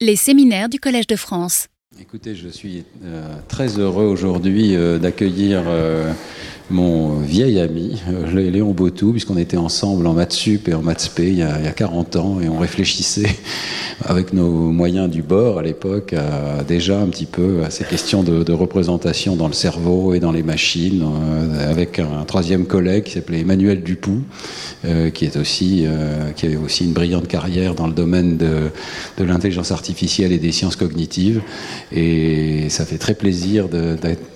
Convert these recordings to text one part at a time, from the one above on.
Les séminaires du Collège de France. Écoutez, je suis euh, très heureux aujourd'hui euh, d'accueillir euh, mon vieil ami, Léon Botou, puisqu'on était ensemble en maths sup et en maths spé il y, a, il y a 40 ans et on réfléchissait avec nos moyens du bord à l'époque déjà un petit peu à ces questions de, représentation dans le cerveau et dans les machines, avec un, troisième collègue qui s'appelait Emmanuel Dupoux, euh, qui est aussi euh, qui a aussi une brillante carrière dans le domaine de, de l'intelligence artificielle et des sciences cognitives. Et ça fait très plaisir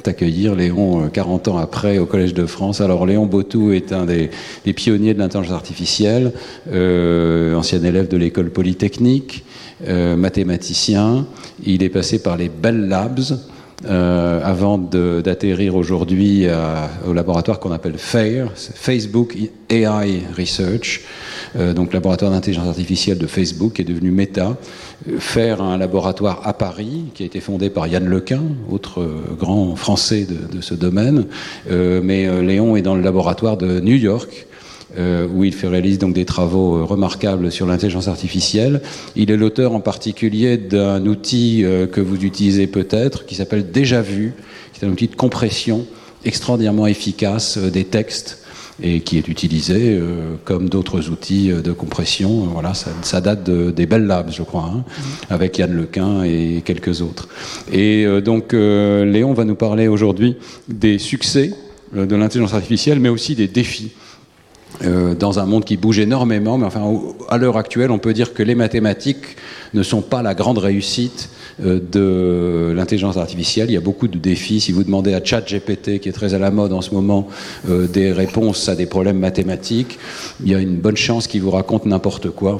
d'accueillir Léon 40 ans après au Collège de France. Alors Léon Botou est un des, pionniers de l'intelligence artificielle, euh, ancien élève de l'école polytechnique, euh, mathématicien. Il est passé par les Bell Labs. Euh, avant d'atterrir aujourd'hui au laboratoire qu'on appelle FAIR, Facebook AI Research, euh, donc laboratoire d'intelligence artificielle de Facebook, est devenu Meta, faire un laboratoire à Paris, qui a été fondé par Yann Lequin, autre euh, grand français de, ce domaine. Euh, mais euh, Léon est dans le laboratoire de New York, euh, où il fait réalise donc des travaux euh, remarquables sur l'intelligence artificielle. Il est l'auteur en particulier d'un outil euh, que vous utilisez peut-être, qui s'appelle Déjà Vu, qui est un outil de compression extraordinairement efficace des textes et qui est utilisé euh, comme d'autres outils de compression. Voilà, ça, ça date de, des Bell Labs, je crois, hein, avec Yann Lequin et quelques autres. Et euh, donc, euh, Léon va nous parler aujourd'hui des succès de l'intelligence artificielle, mais aussi des défis. Euh, dans un monde qui bouge énormément, mais enfin, à l'heure actuelle, on peut dire que les mathématiques ne sont pas la grande réussite euh, de l'intelligence artificielle. Il y a beaucoup de défis. Si vous demandez à ChatGPT, qui est très à la mode en ce moment, euh, des réponses à des problèmes mathématiques, il y a une bonne chance qu'il vous raconte n'importe quoi.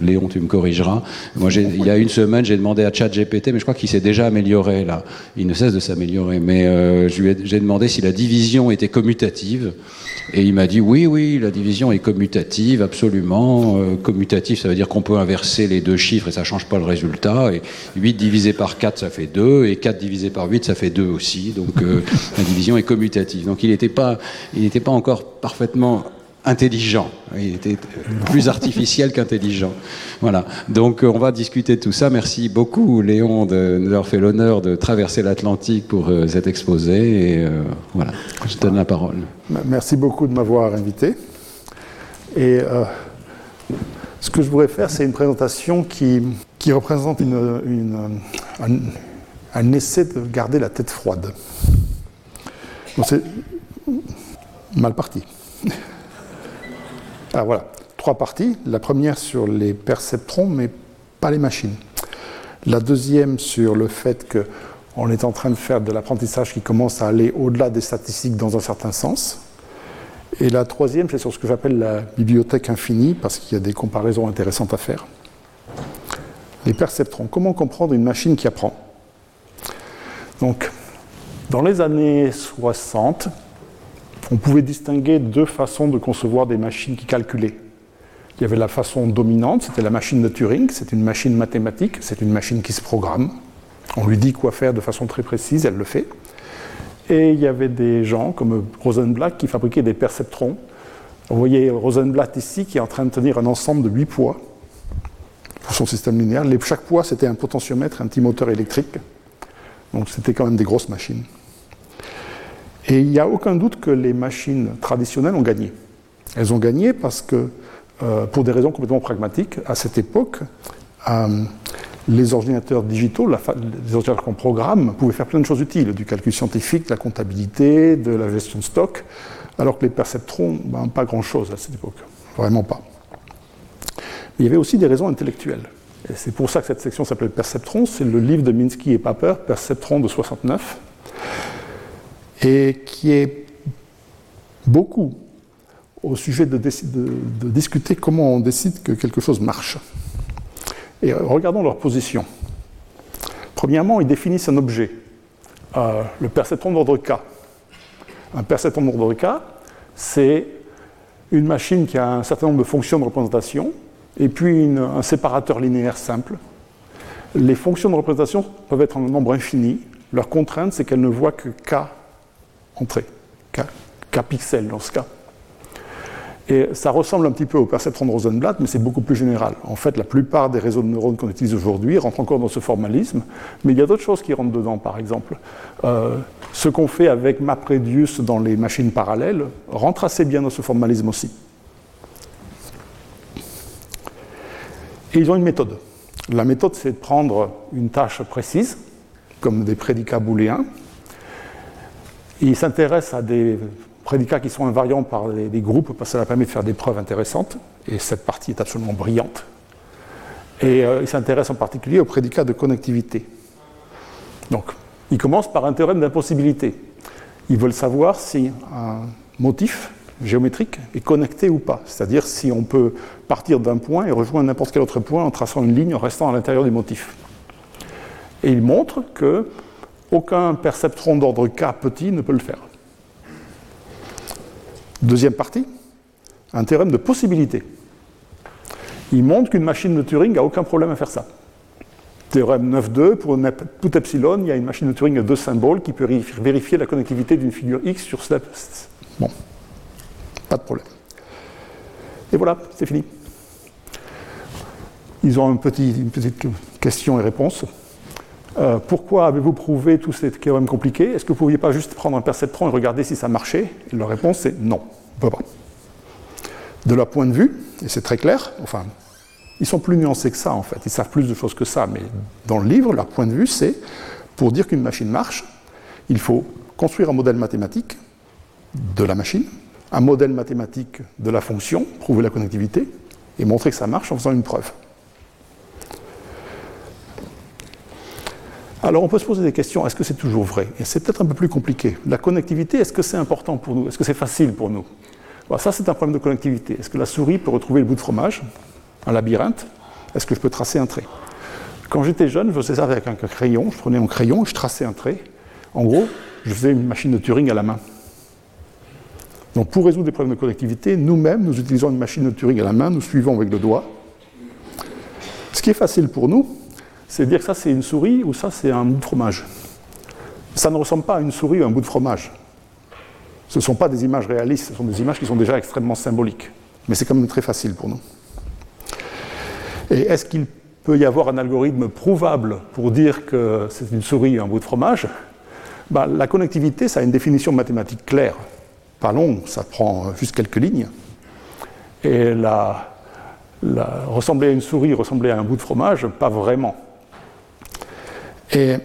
Léon, tu me corrigeras. Moi, il y a une semaine, j'ai demandé à ChatGPT, mais je crois qu'il s'est déjà amélioré là. Il ne cesse de s'améliorer. Mais euh, j'ai demandé si la division était commutative. Et il m'a dit oui, oui, la division est commutative, absolument. Euh, commutative, ça veut dire qu'on peut inverser les deux chiffres et ça change pas le résultat. Et 8 divisé par 4, ça fait 2. Et 4 divisé par 8, ça fait 2 aussi. Donc euh, la division est commutative. Donc il n'était pas, il pas encore parfaitement intelligent. Il était plus artificiel qu'intelligent. Voilà. Donc on va discuter de tout ça. Merci beaucoup Léon de nous avoir fait l'honneur de traverser l'Atlantique pour euh, cet exposé. Et euh, voilà, je donne la parole. Merci beaucoup de m'avoir invité. Et euh, ce que je voudrais faire, c'est une présentation qui, qui représente une, une, un, un, essai de garder la tête froide. C'est mal parti. Ah, voilà, trois parties. La première sur les perceptrons, mais pas les machines. La deuxième sur le fait qu'on est en train de faire de l'apprentissage qui commence à aller au-delà des statistiques dans un certain sens. Et la troisième, c'est sur ce que j'appelle la bibliothèque infinie, parce qu'il y a des comparaisons intéressantes à faire. Les perceptrons. Comment comprendre une machine qui apprend? Donc, dans les années 60, on pouvait distinguer deux façons de concevoir des machines qui calculaient. Il y avait la façon dominante, c'était la machine de Turing, c'est une machine mathématique, c'est une machine qui se programme. On lui dit quoi faire de façon très précise, elle le fait. Et il y avait des gens comme Rosenblatt qui fabriquaient des perceptrons. Vous voyez Rosenblatt ici qui est en train de tenir un ensemble de huit poids pour son système linéaire. Chaque poids c'était un potentiomètre, un petit moteur électrique. Donc c'était quand même des grosses machines. Et il n'y a aucun doute que les machines traditionnelles ont gagné. Elles ont gagné parce que, euh, pour des raisons complètement pragmatiques, à cette époque, euh, les ordinateurs digitaux, les ordinateurs qu'on programme, pouvaient faire plein de choses utiles, du calcul scientifique, de la comptabilité, de la gestion de stock, alors que les perceptrons, ben, pas grand-chose à cette époque, vraiment pas. Il y avait aussi des raisons intellectuelles. C'est pour ça que cette section s'appelle Perceptron, c'est le livre de Minsky et Paper, Perceptron de 69 et qui est beaucoup au sujet de, discuter comment on décide que quelque chose marche. Et regardons leur position. Premièrement, ils définissent un objet, euh, le perceptron d'ordre K. Un perceptron d'ordre K, c'est une machine qui a un certain nombre de fonctions de représentation et puis un séparateur linéaire simple. Les fonctions de représentation peuvent être en nombre infini. Leur contrainte, c'est qu'elles ne voient que K entrée, K, pixels dans ce cas. Et ça ressemble un petit peu au perceptron de Rosenblatt, mais c'est beaucoup plus général. En fait, la plupart des réseaux de neurones qu'on utilise aujourd'hui rentrent encore dans ce formalisme, mais il y a d'autres choses qui rentrent dedans, par exemple. Euh, ce qu'on fait avec MapReduce dans les machines parallèles rentre assez bien dans ce formalisme aussi. Et ils ont une méthode. La méthode, c'est de prendre une tâche précise, comme des prédicats booléens. Ils s'intéressent à des prédicats qui sont invariants par des groupes parce que ça permet de faire des preuves intéressantes. Et cette partie est absolument brillante. Et euh, ils s'intéressent en particulier aux prédicats de connectivité. Donc, ils commencent par un théorème d'impossibilité. Ils veulent savoir si un motif géométrique est connecté ou pas. C'est-à-dire si on peut partir d'un point et rejoindre n'importe quel autre point en traçant une ligne en restant à l'intérieur du motif. Et ils montrent que aucun perceptron d'ordre K petit ne peut le faire. Deuxième partie, un théorème de possibilité. Il montre qu'une machine de Turing n'a aucun problème à faire ça. Théorème 9.2, pour tout epsilon, il y a une machine de Turing à deux symboles qui peut vérifier la connectivité d'une figure X sur step. Bon, pas de problème. Et voilà, c'est fini. Ils ont une petite question et réponse. Euh, pourquoi avez-vous prouvé tous ces théorèmes compliqués? Est-ce que vous ne pouviez pas juste prendre un perceptron et regarder si ça marchait? Et Leur réponse est non. De leur point de vue, et c'est très clair, enfin, ils sont plus nuancés que ça en fait, ils savent plus de choses que ça, mais dans le livre, leur point de vue, c'est pour dire qu'une machine marche, il faut construire un modèle mathématique de la machine, un modèle mathématique de la fonction, prouver la connectivité, et montrer que ça marche en faisant une preuve. Alors on peut se poser des questions, est-ce que c'est toujours vrai? Et c'est peut-être un peu plus compliqué. La connectivité, est-ce que c'est important pour nous? Est-ce que c'est facile pour nous? Ça, c'est un problème de connectivité. Est-ce que la souris peut retrouver le bout de fromage, un labyrinthe? Est-ce que je peux tracer un trait? Quand j'étais jeune, je faisais ça avec un crayon. Je prenais mon crayon et je traçais un trait. En gros, je faisais une machine de Turing à la main. Donc pour résoudre des problèmes de connectivité, nous-mêmes, nous utilisons une machine de Turing à la main, nous suivons avec le doigt. Ce qui est facile pour nous, c'est dire que ça c'est une souris ou ça c'est un bout de fromage. Ça ne ressemble pas à une souris ou à un bout de fromage. Ce ne sont pas des images réalistes, ce sont des images qui sont déjà extrêmement symboliques. Mais c'est quand même très facile pour nous. Et est-ce qu'il peut y avoir un algorithme prouvable pour dire que c'est une souris ou un bout de fromage? Bah, La connectivité, ça a une définition mathématique claire. Pas longue, ça prend juste quelques lignes. Et la, ressembler à une souris, ressembler à un bout de fromage, pas vraiment. Et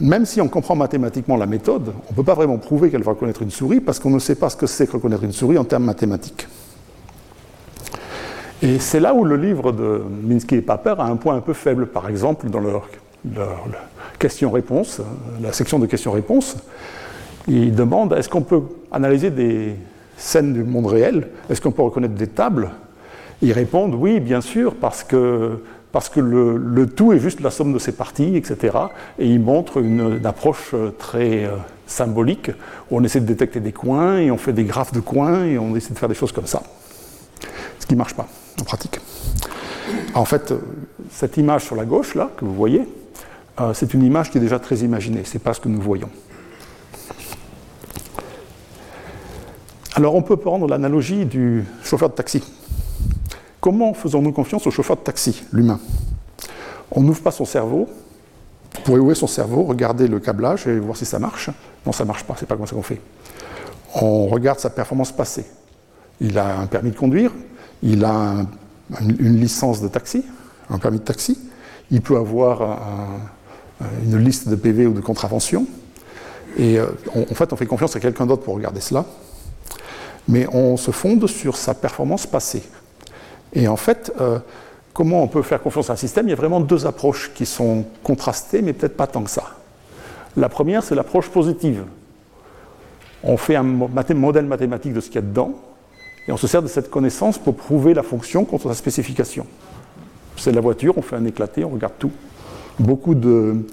même si on comprend mathématiquement la méthode, on ne peut pas vraiment prouver qu'elle va reconnaître une souris parce qu'on ne sait pas ce que c'est que reconnaître une souris en termes mathématiques. Et c'est là où le livre de Minsky et Paper a un point un peu faible, par exemple, dans leur, question-réponse, la section de questions-réponses. Ils demandent est-ce qu'on peut analyser des scènes du monde réel? Est-ce qu'on peut reconnaître des tables? Ils répondent oui, bien sûr, parce que parce que le, tout est juste la somme de ses parties, etc. Et il montre une, approche euh, très euh, symbolique, où on essaie de détecter des coins, et on fait des graphes de coins, et on essaie de faire des choses comme ça. Ce qui ne marche pas en pratique. En fait, euh, cette image sur la gauche, là, que vous voyez, c'est une image qui est déjà très imaginée, ce n'est pas ce que nous voyons. Alors on peut prendre l'analogie du chauffeur de taxi. Comment faisons-nous confiance au chauffeur de taxi, l'humain? On n'ouvre pas son cerveau. Pour ouvrir son cerveau, regarder le câblage et voir si ça marche. Non, ça ne marche pas, c'est pas comme ça qu'on fait. On regarde sa performance passée. Il a un permis de conduire, il a une licence de taxi, un permis de taxi, il peut avoir une liste de PV ou de contraventions. Et euh, en fait, on fait confiance à quelqu'un d'autre pour regarder cela. Mais on se fonde sur sa performance passée. Et en fait, euh, comment on peut faire confiance à un système? Il y a vraiment deux approches qui sont contrastées, mais peut-être pas tant que ça. La première, c'est l'approche positive. On fait un modèle mathématique de ce qu'il y a dedans, et on se sert de cette connaissance pour prouver la fonction contre sa spécification. C'est la voiture, on fait un éclaté, on regarde tout. Beaucoup de,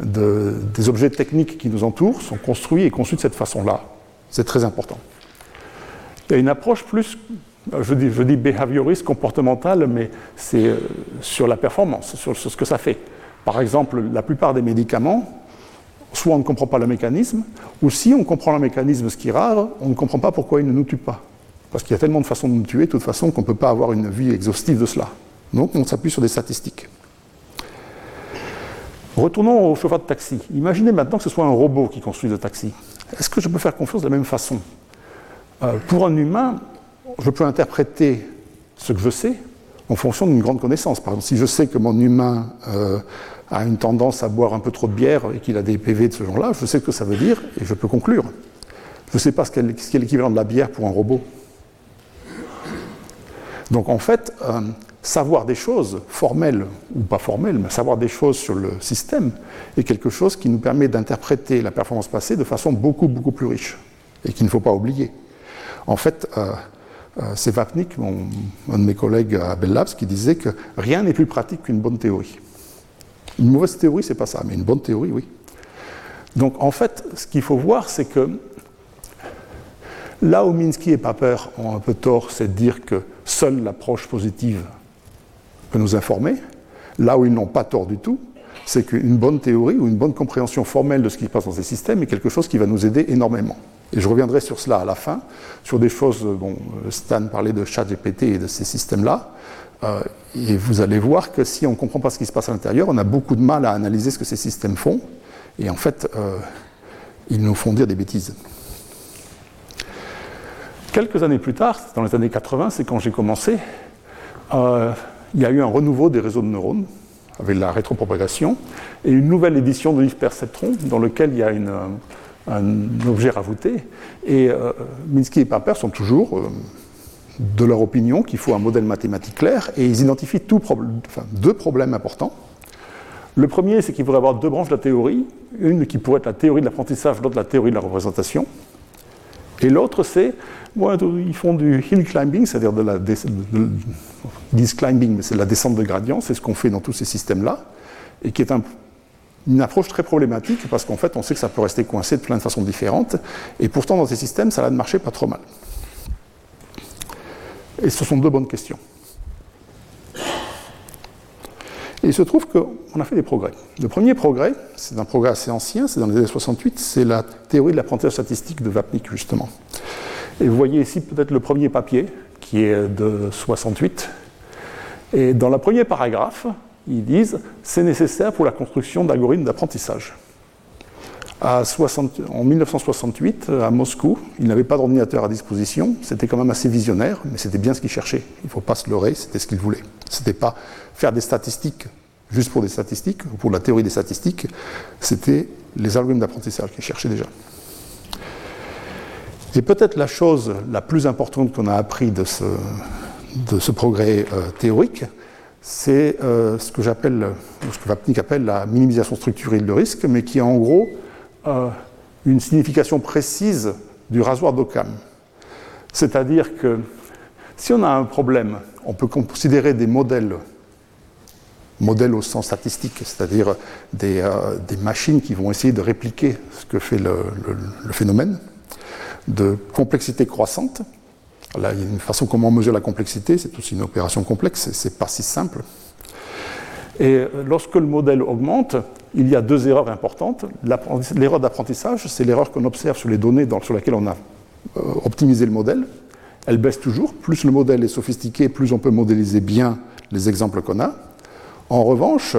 des objets techniques qui nous entourent sont construits et conçus de cette façon-là. C'est très important. Il y a une approche plus je dis, je behavioriste, comportemental, mais c'est euh, sur la performance, sur, ce que ça fait. Par exemple, la plupart des médicaments, soit on ne comprend pas le mécanisme, ou si on comprend le mécanisme, ce qui est rare, on ne comprend pas pourquoi il ne nous tue pas. Parce qu'il y a tellement de façons de nous tuer, de toute façon, qu'on ne peut pas avoir une vue exhaustive de cela. Donc on s'appuie sur des statistiques. Retournons au chauffeur de taxi. Imaginez maintenant que ce soit un robot qui construit le taxi. Est-ce que je peux faire confiance de la même façon? Euh, Pour un humain, je peux interpréter ce que je sais en fonction d'une grande connaissance. Par exemple, si je sais que mon humain euh, a une tendance à boire un peu trop de bière et qu'il a des PV de ce genre-là, je sais ce que ça veut dire et je peux conclure. Je ne sais pas ce qu'est l'équivalent de la bière pour un robot. Donc en fait, euh, savoir des choses, formelles ou pas formelles, mais savoir des choses sur le système, est quelque chose qui nous permet d'interpréter la performance passée de façon beaucoup, beaucoup plus riche, et qu'il ne faut pas oublier. En fait, euh, c'est Vapnik, un de mes collègues à Bell Labs, qui disait que rien n'est plus pratique qu'une bonne théorie. Une mauvaise théorie, c'est pas ça, mais une bonne théorie, oui. Donc en fait, ce qu'il faut voir, c'est que là où Minsky et Paper ont un peu tort, c'est de dire que seule l'approche positive peut nous informer. Là où ils n'ont pas tort du tout, c'est qu'une bonne théorie ou une bonne compréhension formelle de ce qui se passe dans ces systèmes est quelque chose qui va nous aider énormément. Et je reviendrai sur cela à la fin, sur des choses, bon, Stan parlait de ChatGPT et de ces systèmes-là, euh, et vous allez voir que si on ne comprend pas ce qui se passe à l'intérieur, on a beaucoup de mal à analyser ce que ces systèmes font, et en fait, euh, ils nous font dire des bêtises. Quelques années plus tard, dans les années 80, c'est quand j'ai commencé, euh, il y a eu un renouveau des réseaux de neurones avec la rétropropagation et une nouvelle édition de livre Perceptron dans lequel il y a un objet rajouté. Et euh, Minsky et Paper sont toujours euh, de leur opinion qu'il faut un modèle mathématique clair et ils identifient deux problèmes importants. Le premier, c'est qu'il faudrait avoir deux branches de la théorie, une qui pourrait être la théorie de l'apprentissage, l'autre la théorie de la représentation. Et l'autre, c'est, ils font du hill climbing, c'est-à-dire de la la descente de gradient, c'est ce qu'on fait dans tous ces systèmes-là, et qui est une approche très problématique parce qu'en fait, on sait que ça peut rester coincé de plein de façons différentes, et pourtant dans ces systèmes, ça a de marcher pas trop mal. Et ce sont deux bonnes questions. Et il se trouve qu'on a fait des progrès. Le premier progrès, c'est un progrès assez ancien, c'est dans les années 68, c'est la théorie de l'apprentissage statistique de Vapnik, justement. Et vous voyez ici peut-être le premier papier, qui est de 68. Et dans le premier paragraphe, ils disent c'est nécessaire pour la construction d'algorithmes d'apprentissage. en 1968, à Moscou, ils n'avaient pas d'ordinateur à disposition. C'était quand même assez visionnaire, mais c'était bien ce qu'ils cherchaient. Il ne faut pas se leurrer, c'était ce qu'ils voulaient. Ce n'était pas faire des statistiques juste pour des statistiques, ou pour la théorie des statistiques, c'était les algorithmes d'apprentissage qu'ils cherchaient déjà. Et peut-être la chose la plus importante qu'on a appris de ce, de ce progrès euh, théorique, c'est euh, ce que j'appelle, ce que Vapnik appelle la minimisation structurée de risque, mais qui est en gros euh, une signification précise du rasoir d'Occam. C'est-à-dire que si on a un problème, on peut considérer des modèles, modèles au sens statistique, c'est-à-dire des, des, machines qui vont essayer de répliquer ce que fait le phénomène, de complexité croissante. Il y a une façon comment on mesure la complexité, c'est aussi une opération complexe, c'est pas si simple. Et lorsque le modèle augmente, il y a deux erreurs importantes. L'erreur d'apprentissage, c'est l'erreur qu'on observe sur les données sur lesquelles on a euh, optimisé le modèle. Elle baisse toujours. Plus le modèle est sophistiqué, plus on peut modéliser bien les exemples qu'on a. En revanche,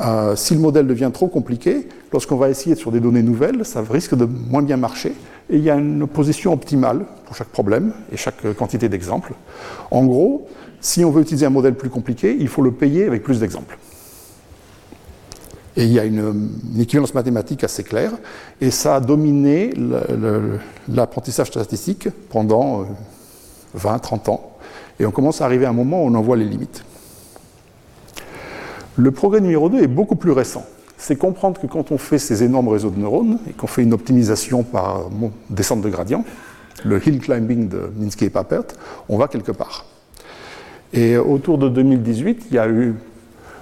euh, si le modèle devient trop compliqué, lorsqu'on va essayer sur des données nouvelles, ça risque de moins bien marcher. Et il y a une position optimale pour chaque problème et chaque quantité d'exemples. En gros, si on veut utiliser un modèle plus compliqué, il faut le payer avec plus d'exemples. Et il y a une, équivalence mathématique assez claire, et ça a dominé l'apprentissage statistique pendant 20, euh, 30 ans. Et on commence à arriver à un moment où on en voit les limites. Le progrès numéro 2 est beaucoup plus récent. C'est comprendre que quand on fait ces énormes réseaux de neurones et qu'on fait une optimisation par descente de gradient, le hill climbing de Minsky et Papert, on va quelque part. Et autour de 2018, il y a eu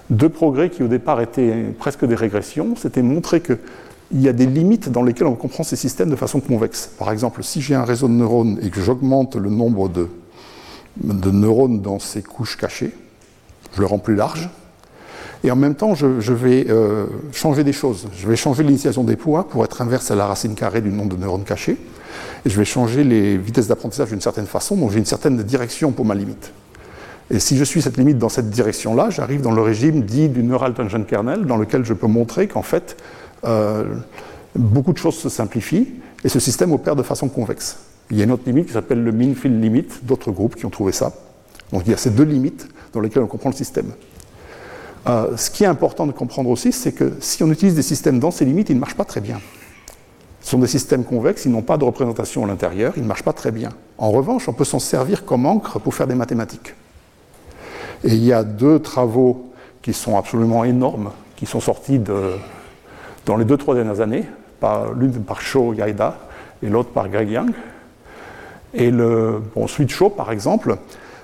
deux progrès qui au départ étaient presque des régressions. C'était montrer qu'il y a des limites dans lesquelles on comprend ces systèmes de façon convexe. Par exemple, si j'ai un réseau de neurones et que j'augmente le nombre de, de neurones dans ces couches cachées, je le rends plus large, et en même temps, je, vais euh, changer des choses. Je vais changer l'initialisation des poids pour être inverse à la racine carrée du nombre de neurones cachés. Et je vais changer les vitesses d'apprentissage d'une certaine façon, donc j'ai une certaine direction pour ma limite. Et si je suis cette limite dans cette direction-là, j'arrive dans le régime dit du neural tangent kernel, dans lequel je peux montrer qu'en fait, euh, beaucoup de choses se simplifient et ce système opère de façon convexe. Il y a une autre limite qui s'appelle le mean field limit, d'autres groupes qui ont trouvé ça. Donc il y a ces deux limites dans lesquelles on comprend le système. Euh, ce qui est important de comprendre aussi, c'est que si on utilise des systèmes dans ces limites, ils ne marchent pas très bien. Ce sont des systèmes convexes, ils n'ont pas de représentation à l'intérieur, ils ne marchent pas très bien. En revanche, on peut s'en servir comme encre pour faire des mathématiques. Et il y a deux travaux qui sont absolument énormes, qui sont sortis dans les deux, trois dernières années, l'une par Shaw Yaida et l'autre par Greg Young. Et le, bon, Shaw, par exemple,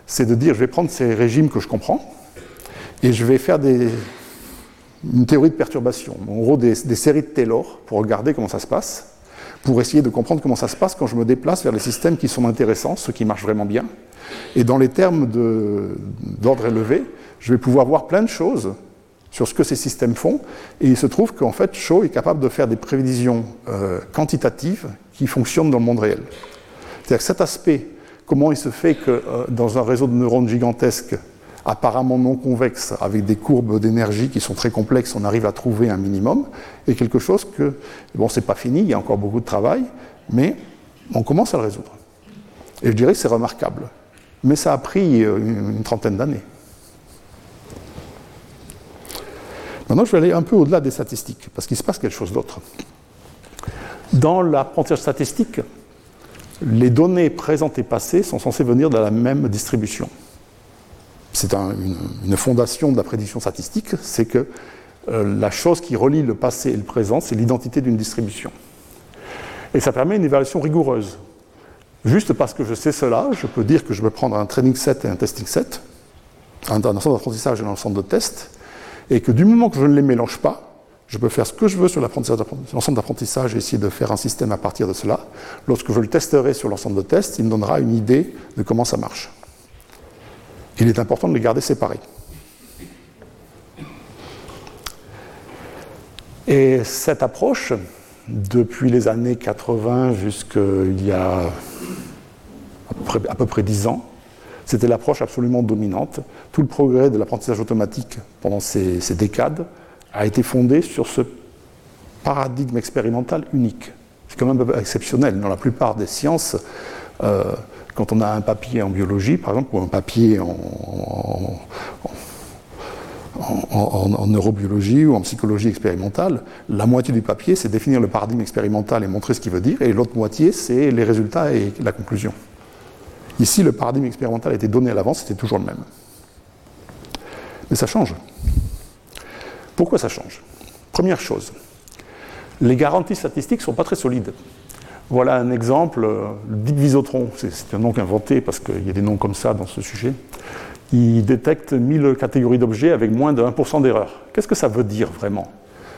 c'est de dire je vais prendre ces régimes que je comprends et je vais faire une théorie de perturbation, en gros des, séries de Taylor pour regarder comment ça se passe, pour essayer de comprendre comment ça se passe quand je me déplace vers les systèmes qui sont intéressants, ceux qui marchent vraiment bien. Et dans les termes d'ordre élevé, je vais pouvoir voir plein de choses sur ce que ces systèmes font. Et il se trouve qu'en fait, Shaw est capable de faire des prévisions euh, quantitatives qui fonctionnent dans le monde réel. C'est-à-dire cet aspect, comment il se fait que euh, dans un réseau de neurones gigantesques, apparemment non convexe, avec des courbes d'énergie qui sont très complexes, on arrive à trouver un minimum, est quelque chose que, bon, c'est pas fini, il y a encore beaucoup de travail, mais on commence à le résoudre. Et je dirais que c'est remarquable. Mais ça a pris euh, une trentaine d'années. Maintenant, je vais aller un peu au-delà des statistiques, parce qu'il se passe quelque chose d'autre. Dans l'apprentissage statistique, les données présentes et passées sont censées venir de la même distribution. C'est une, fondation de la prédiction statistique, c'est que euh, la chose qui relie le passé et le présent, c'est l'identité d'une distribution. Et ça permet une évaluation rigoureuse. Juste parce que je sais cela, je peux dire que je vais prendre un training set et un testing set, un, un ensemble d'apprentissage et un ensemble de tests, et que du moment que je ne les mélange pas, je peux faire ce que je veux sur l'ensemble d'apprentissage et essayer de faire un système à partir de cela. Lorsque je le testerai sur l'ensemble de tests, il me donnera une idée de comment ça marche. Il est important de les garder séparés. Et cette approche, depuis les années 80 jusqu'il y a à peu près 10 ans, c'était l'approche absolument dominante. Tout le progrès de l'apprentissage automatique pendant ces, décades a été fondé sur ce paradigme expérimental unique. C'est quand même exceptionnel. Dans la plupart des sciences, euh, quand on a un papier en biologie, par exemple, ou un papier en, neurobiologie ou en psychologie expérimentale, la moitié du papier, c'est définir le paradigme expérimental et montrer ce qu'il veut dire, et l'autre moitié, c'est les résultats et la conclusion. Ici, le paradigme expérimental a été donné à l'avance, c'était toujours le même. Mais ça change. Pourquoi ça change? Première chose, les garanties statistiques ne sont pas très solides. Voilà un exemple, le Visotron, c'est un nom inventé parce qu'il y a des noms comme ça dans ce sujet. Il détecte 1000 catégories d'objets avec moins de 1% d'erreur. Qu'est-ce que ça veut dire vraiment?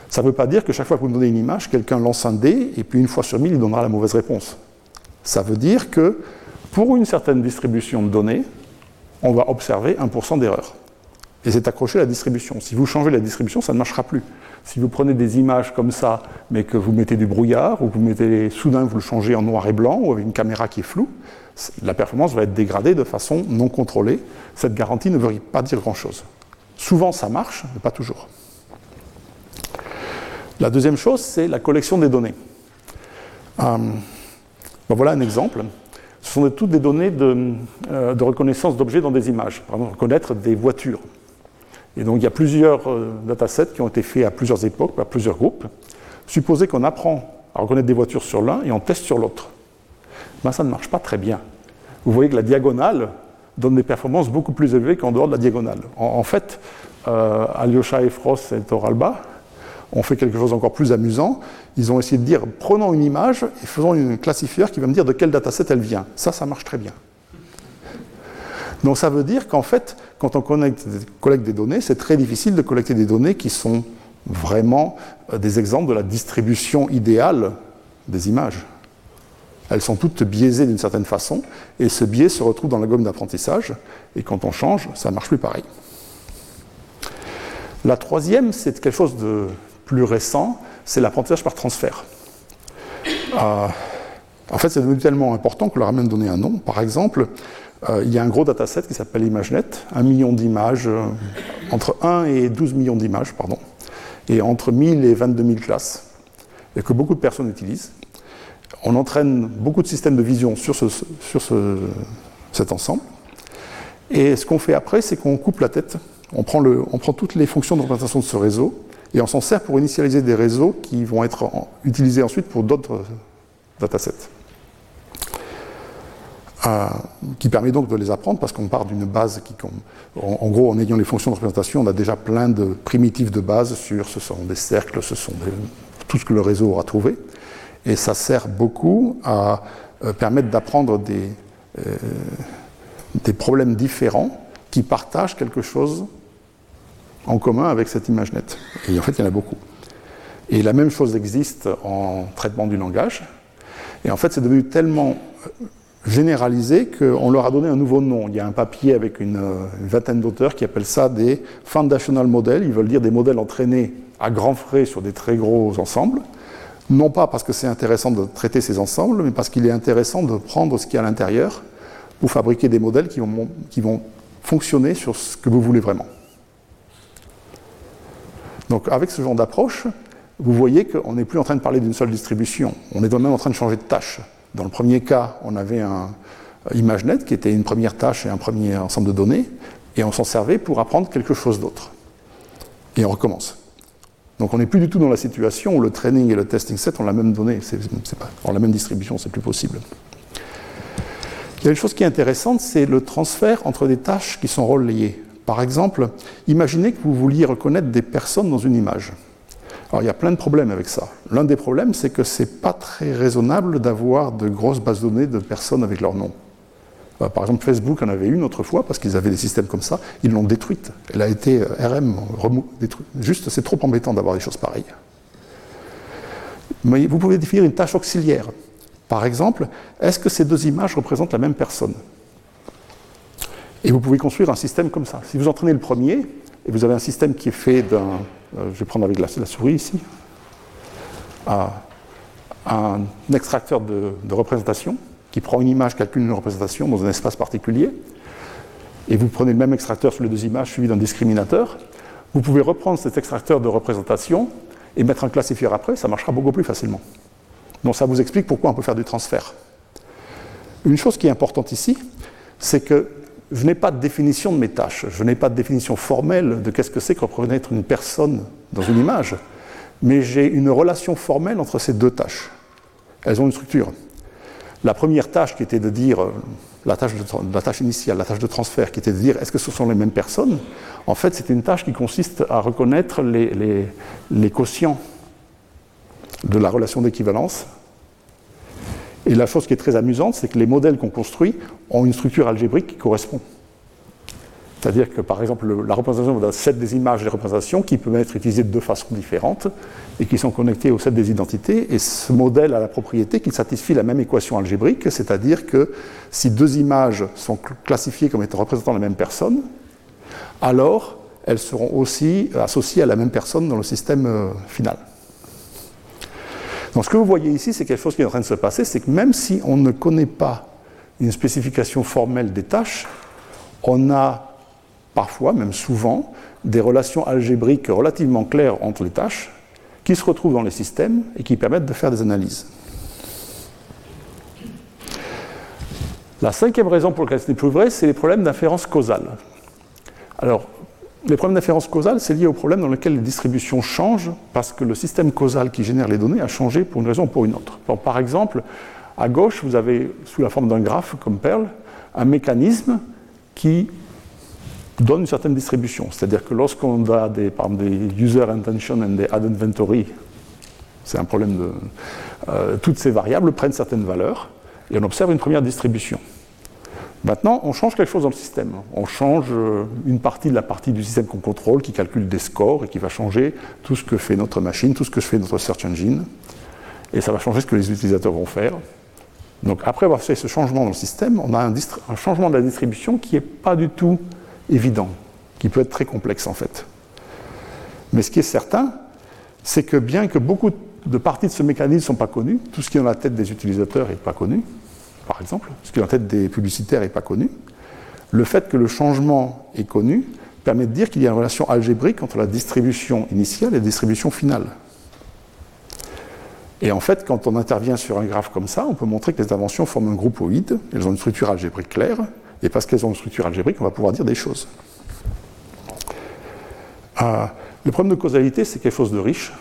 Ça ne veut pas dire que chaque fois que vous donnez une image, quelqu'un lance un dé et puis une fois sur 1000, il donnera la mauvaise réponse. Ça veut dire que pour une certaine distribution de données, on va observer 1% d'erreur. Et c'est accroché à la distribution. Si vous changez la distribution, ça ne marchera plus. Si vous prenez des images comme ça, mais que vous mettez du brouillard, ou que vous mettez soudain, vous le changez en noir et blanc, ou avec une caméra qui est floue, la performance va être dégradée de façon non contrôlée. Cette garantie ne veut pas dire grand-chose. Souvent, ça marche, mais pas toujours. La deuxième chose, c'est la collection des données. Euh, ben voilà un exemple. Ce sont toutes des données de, euh, de reconnaissance d'objets dans des images. Par exemple, reconnaître des voitures. Et donc il y a plusieurs euh, datasets qui ont été faits à plusieurs époques, par plusieurs groupes. Supposez qu'on apprend à reconnaître des voitures sur l'un et on teste sur l'autre. Ben, ça ne marche pas très bien. Vous voyez que la diagonale donne des performances beaucoup plus élevées qu'en dehors de la diagonale. En, fait, euh, Alyosha et Frost et Toralba ont fait quelque chose encore plus amusant. Ils ont essayé de dire prenons une image et faisons un classifieur qui va me dire de quel dataset elle vient. Ça, ça marche très bien. Donc ça veut dire qu'en fait, quand on collecte des données, c'est très difficile de collecter des données qui sont vraiment euh, des exemples de la distribution idéale des images. Elles sont toutes biaisées d'une certaine façon, et ce biais se retrouve dans la gomme d'apprentissage, et quand on change, ça ne marche plus pareil. La troisième, c'est quelque chose de plus récent, c'est l'apprentissage par transfert. Euh, En fait, c'est devenu tellement important qu'on leur a même donné un nom. Par exemple, il y a un gros dataset qui s'appelle ImageNet, un million d'images, euh, entre 1 et 12 millions d'images, pardon, et entre 1000 et 22 000 classes, et que beaucoup de personnes utilisent. On entraîne beaucoup de systèmes de vision sur, ce, sur ce, cet ensemble. Et ce qu'on fait après, c'est qu'on coupe la tête. On prend, toutes les fonctions de représentation de ce réseau et on s'en sert pour initialiser des réseaux qui vont être utilisés ensuite pour d'autres datasets. Qui permet donc de les apprendre parce qu'on part d'une base qui, en, gros, en ayant les fonctions de représentation, on a déjà plein de primitives de base sur ce sont des cercles, ce sont tout ce que le réseau aura trouvé. Et ça sert beaucoup à euh, permettre d'apprendre des, euh, des problèmes différents qui partagent quelque chose en commun avec cette ImageNet. Et en fait, il y en a beaucoup. Et la même chose existe en traitement du langage. Et en fait, c'est devenu tellement généralisé qu'on leur a donné un nouveau nom. Il y a un papier avec une, une vingtaine d'auteurs qui appellent ça des foundational models. Ils veulent dire des modèles entraînés à grands frais sur des très gros ensembles. Non pas parce que c'est intéressant de traiter ces ensembles, mais parce qu'il est intéressant de prendre ce qu'il y a à l'intérieur pour fabriquer des modèles qui vont, qui vont fonctionner sur ce que vous voulez vraiment. Donc avec ce genre d'approche, vous voyez qu'on n'est plus en train de parler d'une seule distribution, on est même en train de changer de tâche. Dans le premier cas, on avait un ImageNet qui était une première tâche et un premier ensemble de données, et on s'en servait pour apprendre quelque chose d'autre. Et on recommence. Donc on n'est plus du tout dans la situation où le training et le testing set ont la même donnée, c'est pas, ont la même distribution, c'est plus possible. Il y a une chose qui est intéressante, c'est le transfert entre des tâches qui sont relayées. Par exemple, imaginez que vous vouliez reconnaître des personnes dans une image. Alors il y a plein de problèmes avec ça. L'un des problèmes, c'est que c'est pas très raisonnable d'avoir de grosses bases de données de personnes avec leur nom. Euh, par exemple, Facebook en avait une autrefois parce qu'ils avaient des systèmes comme ça. Ils l'ont détruite. Elle a été euh, RM détruite. Juste, c'est trop embêtant d'avoir des choses pareilles. Mais vous pouvez définir une tâche auxiliaire. Par exemple, est-ce que ces deux images représentent la même personne? Et vous pouvez construire un système comme ça. Si vous entraînez le premier, et vous avez un système qui est fait d'un, euh, je vais prendre avec la, la souris ici, un, extracteur de, de, représentation qui prend une image, calcule une représentation dans un espace particulier, et vous prenez le même extracteur sur les deux images suivi d'un discriminateur, vous pouvez reprendre cet extracteur de représentation et mettre un classifieur après, ça marchera beaucoup plus facilement. Donc ça vous explique pourquoi on peut faire du transfert. Une chose qui est importante ici, c'est que je n'ai pas de définition de mes tâches, je n'ai pas de définition formelle de qu'est-ce que c'est que reconnaître une personne dans une image, mais j'ai une relation formelle entre ces deux tâches. Elles ont une structure. La première tâche qui était de dire, la tâche, de, la tâche initiale, la tâche de transfert, qui était de dire est-ce que ce sont les mêmes personnes, en fait c'est une tâche qui consiste à reconnaître les quotients de la relation d'équivalence. Et la chose qui est très amusante, c'est que les modèles qu'on construit ont une structure algébrique qui correspond. C'est-à-dire que, par exemple, la représentation d'un set des images des représentations qui peut être utilisée de deux façons différentes et qui sont connectées au set des identités. Et ce modèle a la propriété qu'il satisfie la même équation algébrique, c'est-à-dire que si deux images sont classifiées comme étant représentant la même personne, alors elles seront aussi associées à la même personne dans le système euh, final. Donc ce que vous voyez ici, c'est quelque chose qui est en train de se passer, c'est que même si on ne connaît pas une spécification formelle des tâches, on a parfois, même souvent, des relations algébriques relativement claires entre les tâches qui se retrouvent dans les systèmes et qui permettent de faire des analyses. La cinquième raison pour laquelle ce n'est plus vrai, c'est les problèmes d'inférence causale. Alors, les problèmes d'inférence causale, c'est lié au problème dans lequel les distributions changent parce que le système causal qui génère les données a changé pour une raison ou pour une autre. Par exemple, à gauche, vous avez, sous la forme d'un graphe comme Perl, un mécanisme qui donne une certaine distribution. C'est-à-dire que lorsqu'on a des, par des user intention et des add inventory, c'est un problème de. Euh, toutes ces variables prennent certaines valeurs et on observe une première distribution. Maintenant, on change quelque chose dans le système. On change euh, une partie de la partie du système qu'on contrôle, qui calcule des scores et qui va changer tout ce que fait notre machine, tout ce que fait notre search engine. Et ça va changer ce que les utilisateurs vont faire. Donc après avoir fait ce changement dans le système, on a un, un changement de la distribution qui n'est pas du tout évident, qui peut être très complexe en fait. Mais ce qui est certain, c'est que bien que beaucoup de parties de ce mécanisme ne sont pas connues. Tout ce qui est dans la tête des utilisateurs n'est pas connu, par exemple. Ce qui est la tête des publicitaires n'est pas connu. Le fait que le changement est connu permet de dire qu'il y a une relation algébrique entre la distribution initiale et la distribution finale. Et en fait, quand on intervient sur un graphe comme ça, on peut montrer que les interventions forment un groupoïde, elles ont une structure algébrique claire, et parce qu'elles ont une structure algébrique, on va pouvoir dire des choses. Euh, le problème de causalité, c'est quelque chose de riche.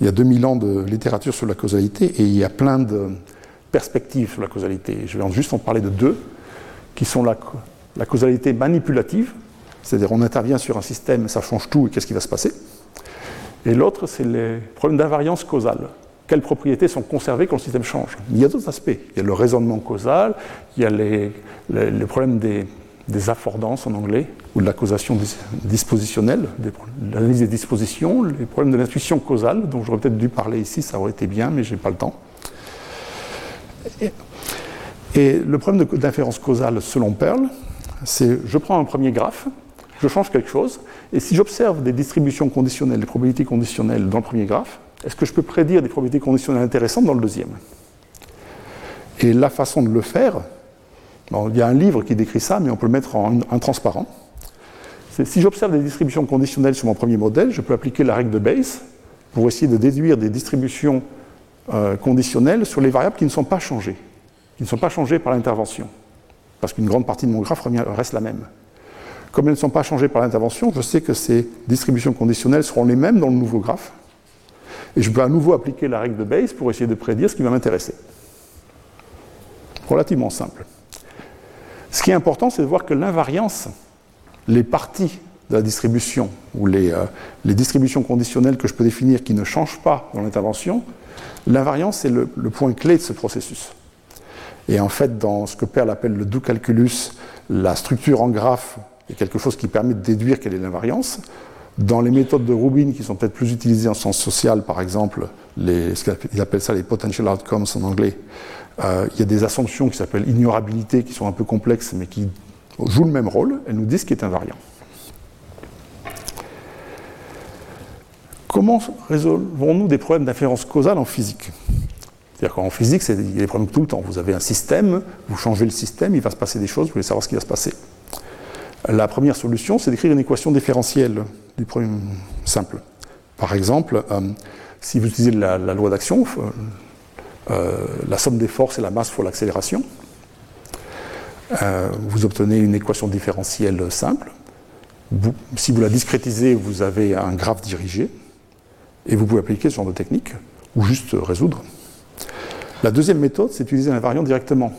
Il y a 2000 ans de littérature sur la causalité et il y a plein de perspectives sur la causalité. Je vais juste en parler de deux, qui sont la, causalité manipulative, c'est-à-dire on intervient sur un système, ça change tout et qu'est-ce qui va se passer. Et l'autre, c'est les problèmes d'invariance causale. Quelles propriétés sont conservées quand le système change? Il y a d'autres aspects. Il y a le raisonnement causal, il y a les, problèmes des, affordances en anglais, ou de la causation dispositionnelle, l'analyse des dispositions, les problèmes de l'intuition causale, dont j'aurais peut-être dû parler ici, ça aurait été bien, mais je n'ai pas le temps. Et, le problème d'inférence causale selon Perl, c'est je prends un premier graphe, je change quelque chose, et si j'observe des distributions conditionnelles, des probabilités conditionnelles dans le premier graphe, est-ce que je peux prédire des probabilités conditionnelles intéressantes dans le deuxième? Et la façon de le faire, il y a un livre qui décrit ça, mais on peut le mettre en, transparent. Si j'observe des distributions conditionnelles sur mon premier modèle, je peux appliquer la règle de Bayes pour essayer de déduire des distributions euh, conditionnelles sur les variables qui ne sont pas changées, qui ne sont pas changées par l'intervention, parce qu'une grande partie de mon graphe reste la même. Comme elles ne sont pas changées par l'intervention, je sais que ces distributions conditionnelles seront les mêmes dans le nouveau graphe. Et je peux à nouveau appliquer la règle de Bayes pour essayer de prédire ce qui va m'intéresser. Relativement simple. Ce qui est important, c'est de voir que l'invariance, les parties la distribution, ou les, euh, les, distributions conditionnelles que je peux définir qui ne changent pas dans l'intervention, l'invariance est le, point clé de ce processus. Et en fait, dans ce que Perl appelle le doux calculus, la structure en graphe est quelque chose qui permet de déduire quelle est l'invariance. Dans les méthodes de Rubin, qui sont peut-être plus utilisées en sens social, par exemple, les, ce qu'ils appellent ça les potential outcomes en anglais, euh, il y a des assumptions qui s'appellent ignorabilité, qui sont un peu complexes, mais qui jouent le même rôle. Elles nous disent ce qui est invariant. Comment résolvons-nous des problèmes d'inférence causale en physique? C'est-à-dire qu'en physique, a des problèmes tout le temps. Vous avez un système, vous changez le système, il va se passer des choses, vous voulez savoir ce qui va se passer. La première solution, c'est d'écrire une équation différentielle du problème simple. Par exemple, euh, si vous utilisez la, loi d'action, euh, euh, la somme des forces et la masse fois l'accélération, vous obtenez une équation différentielle simple. si vous la discrétisez, vous avez un graphe dirigé, et vous pouvez appliquer ce genre de technique, ou juste résoudre. La deuxième méthode, c'est d'utiliser l'invariant directement.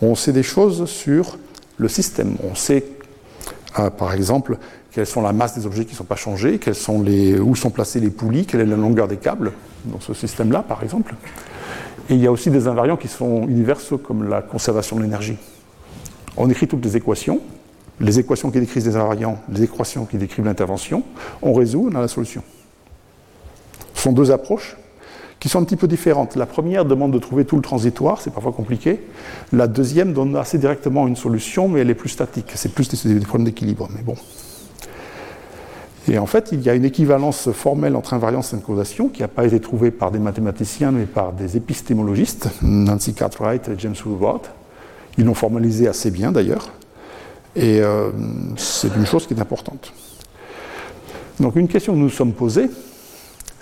On sait des choses sur le système. On sait par exemple, quelles sont la masse des objets qui ne sont pas changés, les, où sont placées les poulies, quelle est la longueur des câbles dans ce système-là, par exemple. Et il y a aussi des invariants qui sont universaux, comme la conservation de l'énergie. On écrit toutes les équations, les équations qui décrivent des invariants, les équations qui décrivent l'intervention, on résout, on a la solution. Ce sont deux approches qui sont un petit peu différentes. La première demande de trouver tout le transitoire, c'est parfois compliqué. La deuxième donne assez directement une solution, mais elle est plus statique. C'est plus des, problèmes d'équilibre, mais bon. Et en fait, il y a une équivalence formelle entre invariance et causation qui n'a pas été trouvée par des mathématiciens, mais par des épistémologistes, Nancy Cartwright et James Woodward. Ils l'ont formalisé assez bien d'ailleurs. Et euh, c'est une chose qui est importante. Donc une question que nous nous sommes posées,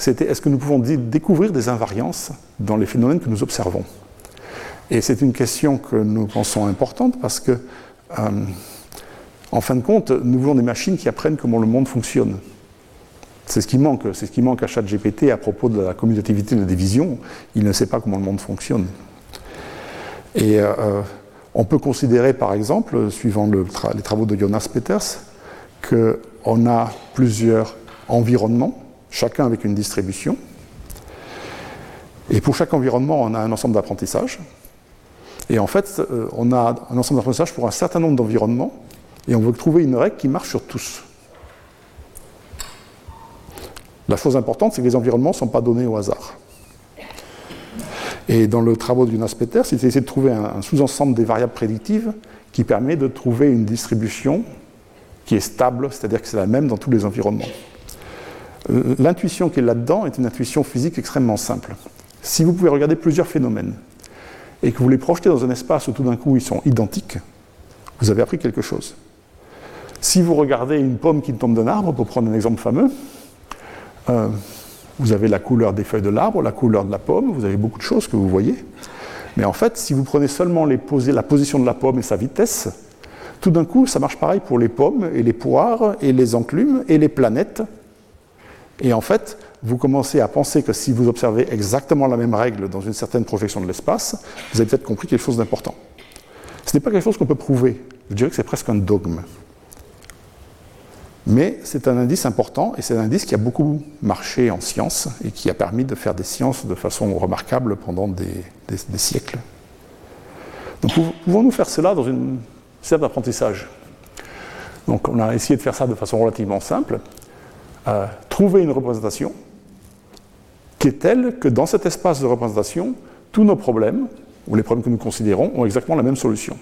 c'était est-ce que nous pouvons découvrir des invariances dans les phénomènes que nous observons? Et c'est une question que nous pensons importante parce que, euh, en fin de compte, nous voulons des machines qui apprennent comment le monde fonctionne. C'est ce qui manque, c'est ce qui manque à ChatGPT à propos de la commutativité de la division. Il ne sait pas comment le monde fonctionne. Et euh, euh, on peut considérer, par exemple, suivant les travaux de Jonas Peters, qu'on a plusieurs environnements chacun avec une distribution. Et pour chaque environnement, on a un ensemble d'apprentissage. Et en fait, euh, on a un ensemble d'apprentissage pour un certain nombre d'environnements, et on veut trouver une règle qui marche sur tous. La chose importante, c'est que les environnements ne sont pas donnés au hasard. Et dans le travaux de Jonas Peters, il essayé de trouver un sous-ensemble des variables prédictives qui permet de trouver une distribution qui est stable, c'est-à-dire que c'est la même dans tous les environnements. L'intuition qui est là-dedans est une intuition physique extrêmement simple. Si vous pouvez regarder plusieurs phénomènes et que vous les projetez dans un espace où tout d'un coup ils sont identiques, vous avez appris quelque chose. Si vous regardez une pomme qui tombe d'un arbre, pour prendre un exemple fameux, euh, vous avez la couleur des feuilles de l'arbre, la couleur de la pomme, vous avez beaucoup de choses que vous voyez. Mais en fait, si vous prenez seulement la position de la pomme et sa vitesse, tout d'un coup, ça marche pareil pour les pommes et les poires et les enclumes et les planètes. Et en fait, vous commencez à penser que si vous observez exactement la même règle dans une certaine projection de l'espace, vous avez peut-être compris quelque chose d'important. Ce n'est pas quelque chose qu'on peut prouver. Je dirais que c'est presque un dogme. Mais c'est un indice important et c'est un indice qui a beaucoup marché en science et qui a permis de faire des sciences de façon remarquable pendant des, siècles. Donc pouvons-nous faire cela dans une système d'apprentissage Donc on a essayé de faire ça de façon relativement simple. Euh, trouver une représentation qui est telle que dans cet espace de représentation, tous nos problèmes, ou les problèmes que nous considérons, ont exactement la même solution.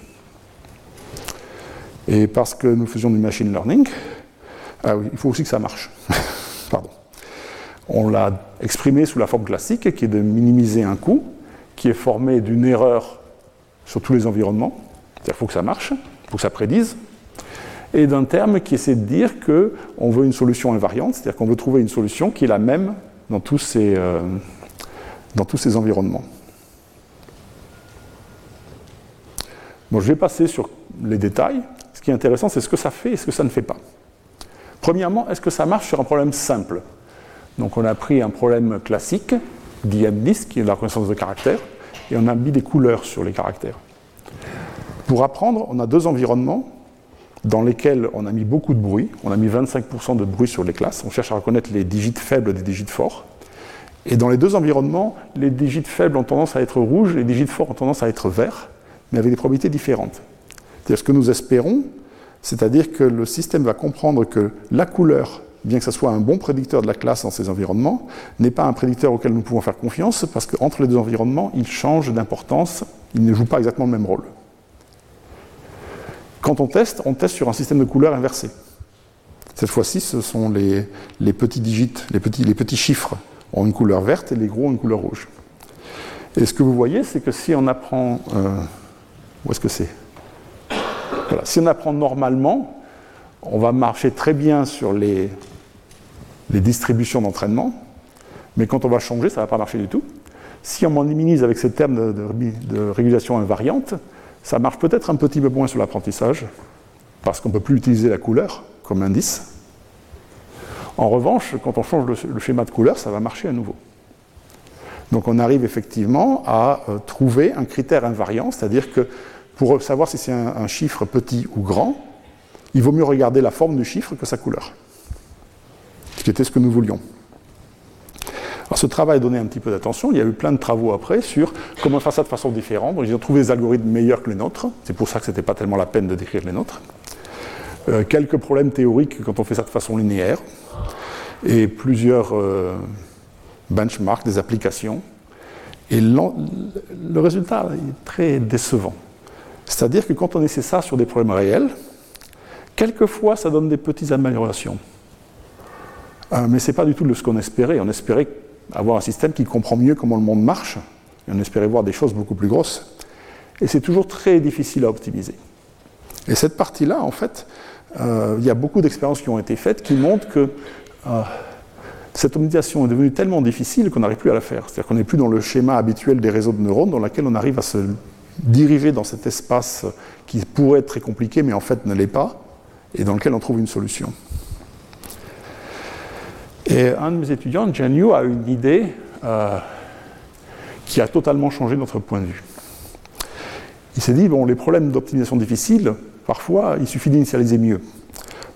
Et parce que nous faisions du machine learning, ah oui, il faut aussi que ça marche. Pardon. On l'a exprimé sous la forme classique, qui est de minimiser un coût, qui est formé d'une erreur sur tous les environnements. C'est-à-dire qu'il faut que ça marche, il faut que ça prédise. Et d'un terme qui essaie de dire qu'on veut une solution invariante, c'est-à-dire qu'on veut trouver une solution qui est la même dans tous ces, euh, dans tous ces environnements. Bon, je vais passer sur les détails. Ce qui est intéressant, c'est ce que ça fait et ce que ça ne fait pas. Premièrement, est-ce que ça marche sur un problème simple? Donc on a pris un problème classique, d'IM10, qui est la reconnaissance de caractères, et on a mis des couleurs sur les caractères. Pour apprendre, on a deux environnements dans lesquels on a mis beaucoup de bruit. On a mis 25% de bruit sur les classes. On cherche à reconnaître les digits faibles des digits forts. Et dans les deux environnements, les digits faibles ont tendance à être rouges, les digits forts ont tendance à être verts, mais avec des probabilités différentes. C'est-à-dire ce que nous espérons, c'est-à-dire que le système va comprendre que la couleur, bien que ce soit un bon prédicteur de la classe dans ces environnements, n'est pas un prédicteur auquel nous pouvons faire confiance parce qu'entre les deux environnements, il change d'importance, il ne joue pas exactement le même rôle. Quand on teste, on teste sur un système de couleurs inversé. Cette fois-ci, ce sont les, petits digits, les petits, les petits chiffres ont une couleur verte et les gros ont une couleur rouge. Et ce que vous voyez, c'est que si on apprend... Euh, où est-ce que c'est? Si on apprend normalement, on va marcher très bien sur les, distributions d'entraînement, mais quand on va changer, ça ne va pas marcher du tout. Si on minimise avec ces termes de, régulation invariante, ça marche peut-être un petit peu moins sur l'apprentissage, parce qu'on ne peut plus utiliser la couleur comme indice. En revanche, quand on change le, schéma de couleur, ça va marcher à nouveau. Donc on arrive effectivement à euh, trouver un critère invariant, c'est-à-dire que pour savoir si c'est un, chiffre petit ou grand, il vaut mieux regarder la forme du chiffre que sa couleur. Ce qui était ce que nous voulions. Alors ce travail a donné un petit peu d'attention. Il y a eu plein de travaux après sur comment faire ça de façon différente. ils ont trouvé des algorithmes meilleurs que les nôtres. C'est pour ça que ce n'était pas tellement la peine de décrire les nôtres. Euh, quelques problèmes théoriques quand on fait ça de façon linéaire. Et plusieurs euh, benchmarks, des applications. Et le résultat est très décevant. C'est-à-dire que quand on essaie ça sur des problèmes réels, quelquefois ça donne des petites améliorations. Euh, mais ce n'est pas du tout ce qu'on espérait. On espérait avoir un système qui comprend mieux comment le monde marche, et on espérait voir des choses beaucoup plus grosses. Et c'est toujours très difficile à optimiser. Et cette partie-là, en fait, euh, il y a beaucoup d'expériences qui ont été faites qui montrent que euh, cette optimisation est devenue tellement difficile qu'on n'arrive plus à la faire. C'est-à-dire qu'on n'est plus dans le schéma habituel des réseaux de neurones dans lequel on arrive à se diriger dans cet espace qui pourrait être très compliqué, mais en fait ne l'est pas, et dans lequel on trouve une solution. Et un de mes étudiants, Jian a une idée euh, qui a totalement changé notre point de vue. Il s'est dit, bon, les problèmes d'optimisation difficiles, parfois, il suffit d'initialiser mieux.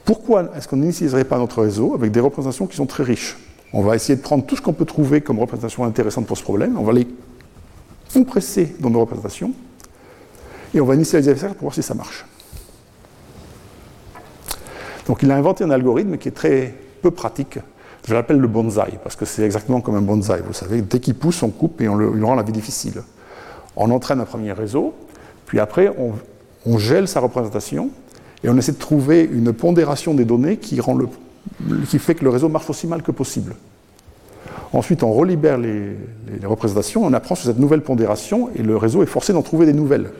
Pourquoi est-ce qu'on n'initialiserait pas notre réseau avec des représentations qui sont très riches? On va essayer de prendre tout ce qu'on peut trouver comme représentation intéressante pour ce problème, on va les compresser dans nos représentations, et on va initialiser ça pour voir si ça marche. Donc il a inventé un algorithme qui est très peu pratique. Je l'appelle le bonsaï, parce que c'est exactement comme un bonsaï. Vous savez, dès qu'il pousse, on coupe et on, lui rend la vie difficile. On entraîne un premier réseau, puis après, on, gèle sa représentation et on essaie de trouver une pondération des données qui rend qui fait que le réseau marche aussi mal que possible. Ensuite, on relibère les, représentations, on apprend sur cette nouvelle pondération et le réseau est forcé d'en trouver des nouvelles.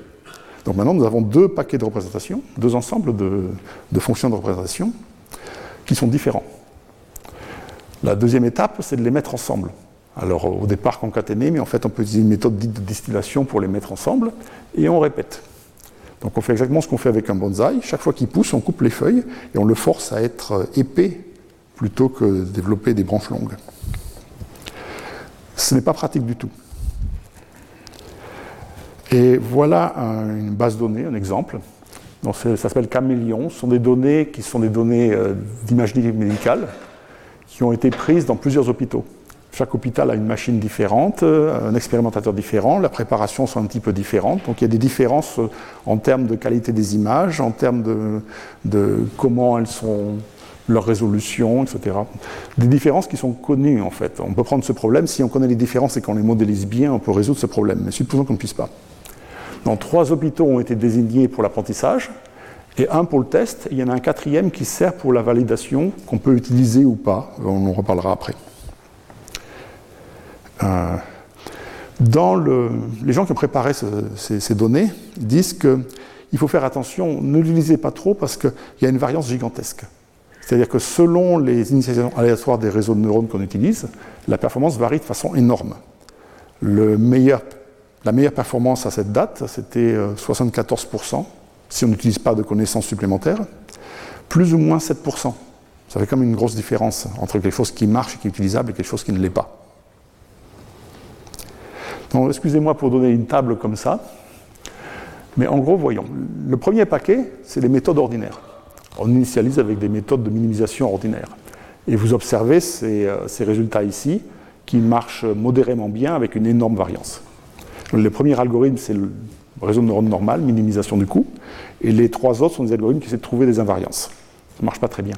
Donc maintenant, nous avons deux paquets de représentations, deux ensembles de, fonctions de représentation qui sont différents. La deuxième étape, c'est de les mettre ensemble. Alors au départ concaténés, mais en fait on peut utiliser une méthode dite de distillation pour les mettre ensemble, et on répète. Donc on fait exactement ce qu'on fait avec un bonsaï. Chaque fois qu'il pousse, on coupe les feuilles et on le force à être épais plutôt que de développer des branches longues. Ce n'est pas pratique du tout. Et voilà une base de données, un exemple. ça s'appelle Caméléon. Ce sont des données qui sont des données euh, d'imagerie médicale qui ont été prises dans plusieurs hôpitaux. Chaque hôpital a une machine différente, euh, un expérimentateur différent, la préparation sont un petit peu différente. Donc il y a des différences euh, en termes de qualité des images, en termes de, de comment elles sont leur résolution, etc. Des différences qui sont connues en fait. On peut prendre ce problème, si on connaît les différences et qu'on les modélise bien, on peut résoudre ce problème, mais supposons qu'on ne puisse pas. Donc trois hôpitaux ont été désignés pour l'apprentissage et un pour le test, et il y en a un quatrième qui sert pour la validation, qu'on peut utiliser ou pas, on en reparlera après. Euh, les gens qui ont préparé ces, données disent qu'il faut faire attention, ne l'utilisez pas trop parce qu'il y a une variance gigantesque. C'est-à-dire que selon les initialisations aléatoires des réseaux de neurones qu'on utilise, la performance varie de façon énorme. La meilleure performance à cette date, c'était 74%, euh, si on n'utilise pas de connaissances supplémentaires, plus ou moins 7%. Ça fait quand même une grosse différence entre quelque chose qui marche et qui est utilisable et quelque chose qui ne l'est pas. Donc, excusez-moi pour donner une table comme ça, mais en gros, voyons. Le premier paquet, c'est les méthodes ordinaires on initialise avec des méthodes de minimisation ordinaires. Et vous observez ces, euh, résultats ici qui marchent modérément bien avec une énorme variance. Le premier algorithme, c'est le réseau de neurones normal, minimisation du coût, et les trois autres sont des algorithmes qui essaient de trouver des invariances. Ça ne marche pas très bien.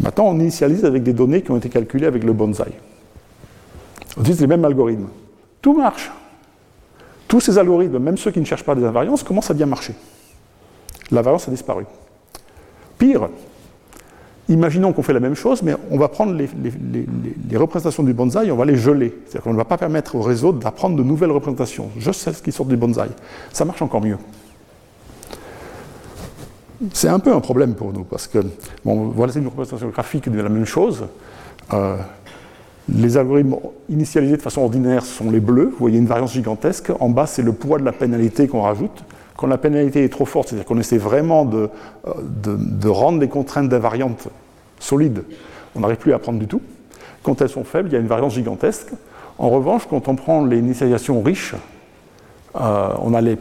Maintenant, on initialise avec des données qui ont été calculées avec le bonsaï. On utilise les mêmes algorithmes. Tout marche. Tous ces algorithmes, même ceux qui ne cherchent pas des invariances, commencent à bien marcher la variance a disparu. Pire, imaginons qu'on fait la même chose, mais on va prendre les, représentations du bonsaï et on va les geler. C'est-à-dire qu'on ne va pas permettre au réseau d'apprendre de nouvelles représentations, juste celles qui sortent du bonsaï. Ça marche encore mieux. C'est un peu un problème pour nous, parce que, bon, voilà, c'est une représentation graphique de la même chose. Euh, les algorithmes initialisés de façon ordinaire sont les bleus, vous voyez une variance gigantesque. En bas, c'est le poids de la pénalité qu'on rajoute. Quand la pénalité est trop forte, c'est-à-dire qu'on essaie vraiment euh, de, rendre les contraintes d'invariantes solides, on n'arrive plus à apprendre du tout. Quand elles sont faibles, il y a une variance gigantesque. En revanche, quand on prend les initialisations riches, euh, on a les,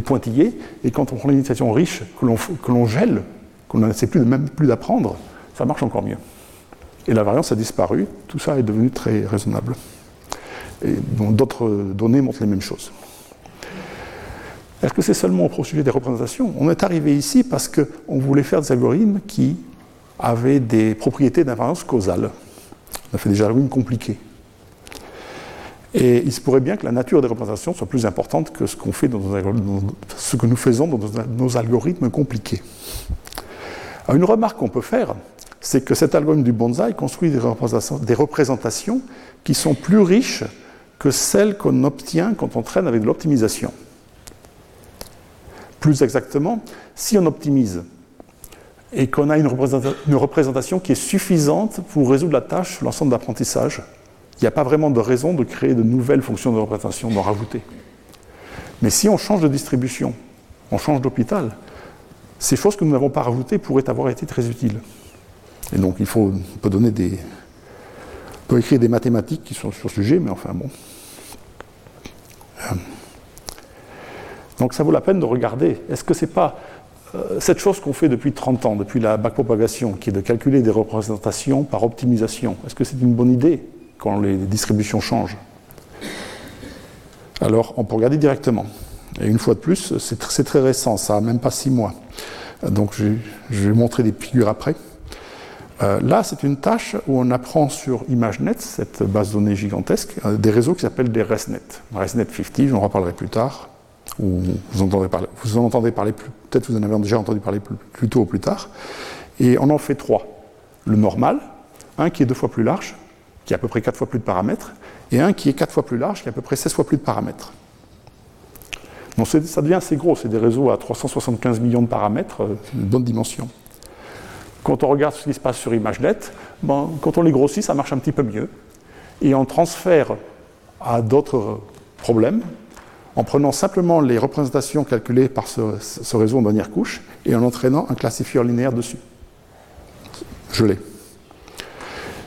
pointillés, et quand on prend les initialisations riches que l'on gèle, qu'on n'essaie plus, même plus d'apprendre, ça marche encore mieux. Et la variance a disparu, tout ça est devenu très raisonnable. D'autres données montrent les mêmes choses. Est-ce que c'est seulement au sujet des représentations? On est arrivé ici parce qu'on voulait faire des algorithmes qui avaient des propriétés d'invariance causale. On a fait des algorithmes compliqués. Et il se pourrait bien que la nature des représentations soit plus importante que ce, fait dans ce que nous faisons dans nos algorithmes compliqués. une remarque qu'on peut faire, c'est que cet algorithme du bonsaï construit des représentations qui sont plus riches que celles qu'on obtient quand on traîne avec de l'optimisation. Plus exactement, si on optimise et qu'on a une représentation, qui est suffisante pour résoudre la tâche l'ensemble d'apprentissage, il n'y a pas vraiment de raison de créer de nouvelles fonctions de représentation, d'en rajouter. Mais si on change de distribution, on change d'hôpital, ces choses que nous n'avons pas rajoutées pourraient avoir été très utiles. Et donc il faut, on peut donner des, on peut écrire des mathématiques qui sont sur ce sujet, mais enfin bon. Euh, donc ça vaut la peine de regarder. Est-ce que ce n'est pas euh, cette chose qu'on fait depuis 30 ans, depuis la backpropagation, qui est de calculer des représentations par optimisation Est-ce que c'est une bonne idée quand les distributions changent? Alors on peut regarder directement. Et une fois de plus, c'est très récent, ça n'a même pas six mois. Donc je, vais montrer des figures après. Euh, là, c'est une tâche où on apprend sur ImageNet, cette base de données gigantesque, euh, des réseaux qui s'appellent des ResNet. ResNet 50, j'en reparlerai plus tard ou vous, entendez parler, vous en entendez parler, peut-être vous en avez déjà entendu parler plus, tôt ou plus tard. Et on en fait trois. Le normal, un qui est deux fois plus large, qui a à peu près quatre fois plus de paramètres, et un qui est quatre fois plus large, qui a à peu près 16 fois plus de paramètres. Donc ça devient assez gros, c'est des réseaux à 375 millions de paramètres, euh, une bonne dimension. Quand on regarde ce qui se passe sur ImageNet, ben, quand on les grossit, ça marche un petit peu mieux. Et on transfère à d'autres problèmes en prenant simplement les représentations calculées par ce, réseau en dernière couche et en entraînant un classifieur linéaire dessus. Je l'ai.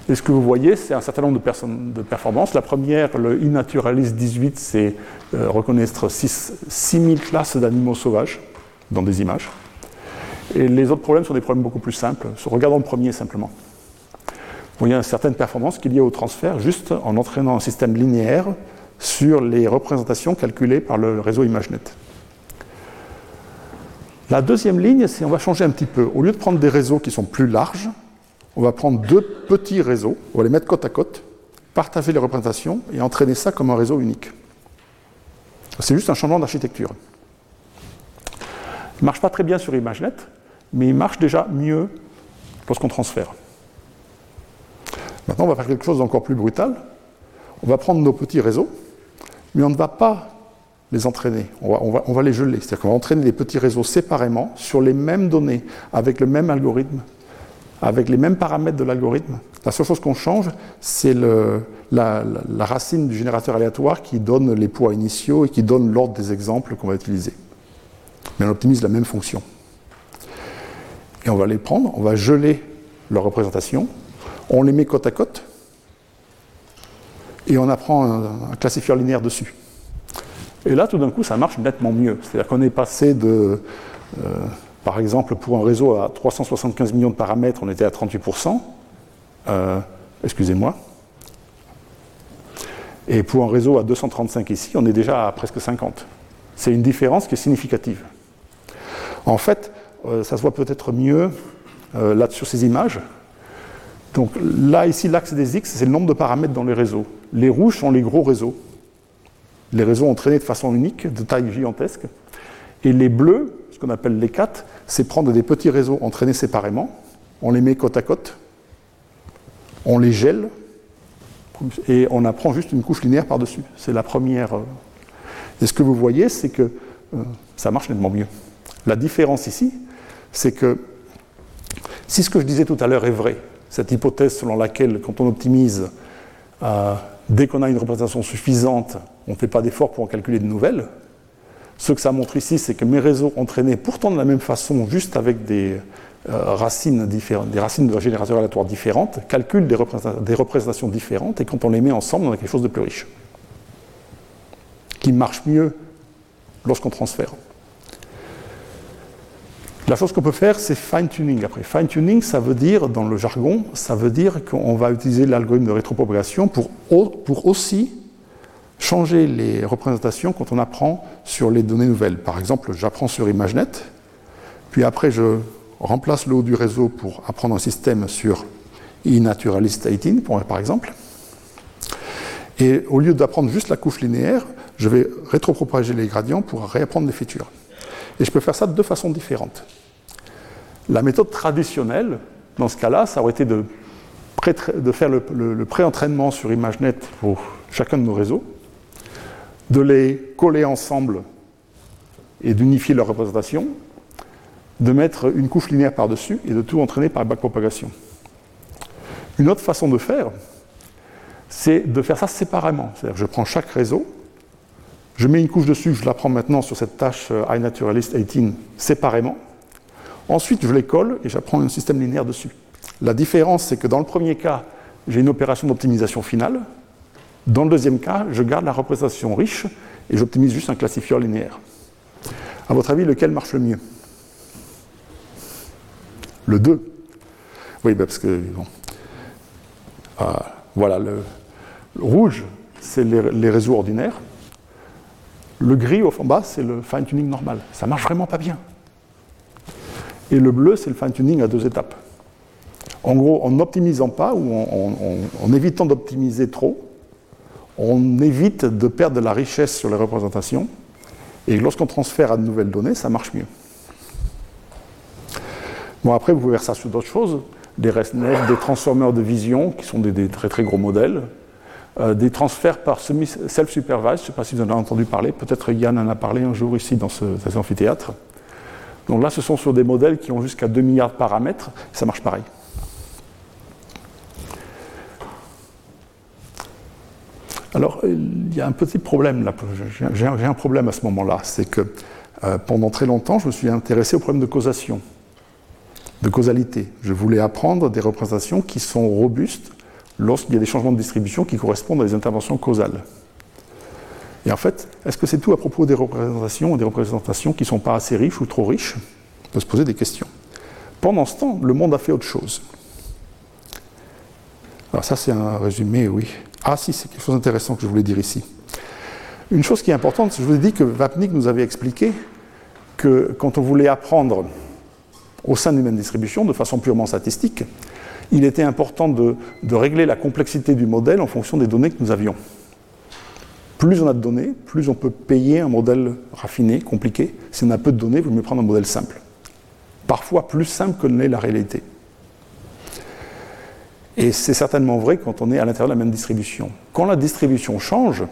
Et ce que vous voyez, c'est un certain nombre de, performances. La première, le iNaturalist 18, c'est euh, reconnaître 6000 classes d'animaux sauvages dans des images. Et les autres problèmes sont des problèmes beaucoup plus simples. Regardons le premier simplement. Vous voyez une certaine performance qui est liée au transfert juste en entraînant un système linéaire sur les représentations calculées par le réseau ImageNet. La deuxième ligne, c'est on va changer un petit peu. Au lieu de prendre des réseaux qui sont plus larges, on va prendre deux petits réseaux, on va les mettre côte à côte, partager les représentations et entraîner ça comme un réseau unique. C'est juste un changement d'architecture. Il ne marche pas très bien sur ImageNet, mais il marche déjà mieux lorsqu'on transfère. Maintenant, on va faire quelque chose d'encore plus brutal. On va prendre nos petits réseaux, mais on ne va pas les entraîner, on va, les geler. C'est-à-dire qu'on va entraîner les petits réseaux séparément sur les mêmes données, avec le même algorithme, avec les mêmes paramètres de l'algorithme. La seule chose qu'on change, c'est la, la, racine du générateur aléatoire qui donne les poids initiaux et qui donne l'ordre des exemples qu'on va utiliser. Mais on optimise la même fonction. Et on va les prendre, on va geler leur représentation, on les met côte à côte, et on apprend un, classifieur linéaire dessus. Et là, tout d'un coup, ça marche nettement mieux. C'est-à-dire qu'on est passé de, euh, par exemple, pour un réseau à 375 millions de paramètres, on était à 38%. Euh, excusez-moi. Et pour un réseau à 235 ici, on est déjà à presque 50. C'est une différence qui est significative. En fait, euh, ça se voit peut-être mieux là sur ces images. Donc là, ici, l'axe des X, c'est le nombre de paramètres dans les réseaux. Les rouges sont les gros réseaux. Les réseaux entraînés de façon unique, de taille gigantesque. Et les bleus, ce qu'on appelle les 4, c'est prendre des petits réseaux entraînés séparément, on les met côte à côte, on les gèle, et on apprend juste une couche linéaire par-dessus. C'est la première. Euh, et ce que vous voyez, c'est que euh, ça marche nettement mieux. La différence ici, c'est que si ce que je disais tout à l'heure est vrai, cette hypothèse selon laquelle, quand on optimise, euh, dès qu'on a une représentation suffisante, on ne fait pas d'effort pour en calculer de nouvelles. Ce que ça montre ici, c'est que mes réseaux entraînés, pourtant de la même façon, juste avec des, euh, racines, différentes, des racines de génération aléatoire différentes, calculent des représentations différentes, et quand on les met ensemble, on a quelque chose de plus riche, qui marche mieux lorsqu'on transfère. La chose qu'on peut faire, c'est fine-tuning après. Fine-tuning, ça veut dire, dans le jargon, ça veut dire qu'on va utiliser l'algorithme de rétropropagation pour, aussi changer les représentations quand on apprend sur les données nouvelles. Par exemple, j'apprends sur ImageNet, puis après je remplace le haut du réseau pour apprendre un système sur eNaturalist 18, par exemple. Et au lieu d'apprendre juste la couche linéaire, je vais rétropropager les gradients pour réapprendre les features. Et je peux faire ça de deux façons différentes. La méthode traditionnelle, dans ce cas-là, ça aurait été de, faire le, pré-entraînement sur ImageNet pour chacun de nos réseaux, de les coller ensemble et d'unifier leur représentation, de mettre une couche linéaire par-dessus et de tout entraîner par backpropagation. Une autre façon de faire, c'est de faire ça séparément. C'est-à-dire je prends chaque réseau, je mets une couche dessus, je la prends maintenant sur cette tâche euh, iNaturalist 18 séparément. Ensuite, je les colle et j'apprends un système linéaire dessus. La différence, c'est que dans le premier cas, j'ai une opération d'optimisation finale. Dans le deuxième cas, je garde la représentation riche et j'optimise juste un classifieur linéaire. À votre avis, lequel marche le mieux? Le 2. Oui, bah, parce que, bon. Ah, voilà, le, rouge, c'est les réseaux ordinaires. Le gris au fond bas, c'est le fine-tuning normal. Ça marche vraiment pas bien. Et le bleu, c'est le fine-tuning à deux étapes. En gros, en n'optimisant pas ou en, évitant d'optimiser trop, on évite de perdre de la richesse sur les Bon, après, vous pouvez faire ça sur d'autres choses. Des ResNet, des transformers de vision, qui sont des, très très gros modèles. Euh, des transferts par self-supervised, je ne sais pas si vous en avez entendu parler, peut-être Yann en a parlé un jour ici dans ce, cet amphithéâtre. Donc là, ce sont sur des modèles qui ont jusqu'à 2 milliards de paramètres, ça marche pareil. Alors, il y a un petit problème là. J'ai un problème à ce moment-là. C'est que euh, pendant très longtemps, je me suis intéressé au problème de causation, de causalité. Je voulais apprendre des représentations qui sont robustes lorsqu'il y a des changements de distribution qui correspondent à des interventions causales. Et en fait, est-ce que c'est tout à propos des représentations des représentations qui ne sont pas assez riches ou trop riches? On peut se poser des questions. Pendant ce temps, le monde a fait autre chose. Alors ça, c'est un résumé, oui. Ah si, c'est quelque chose d'intéressant que je voulais dire ici. Une chose qui est importante, je vous ai dit que Vapnik nous avait expliqué que quand on voulait apprendre au sein d'une même distribution, de façon purement statistique, il était important de, régler la complexité du modèle en fonction des données que nous avions. Plus on a de données, plus on peut payer un modèle raffiné, compliqué. Si on a peu de données, il vaut mieux prendre un modèle simple. Parfois plus simple que l'est la réalité. Et c'est certainement vrai quand on est à l'intérieur de la même distribution. Quand la distribution change,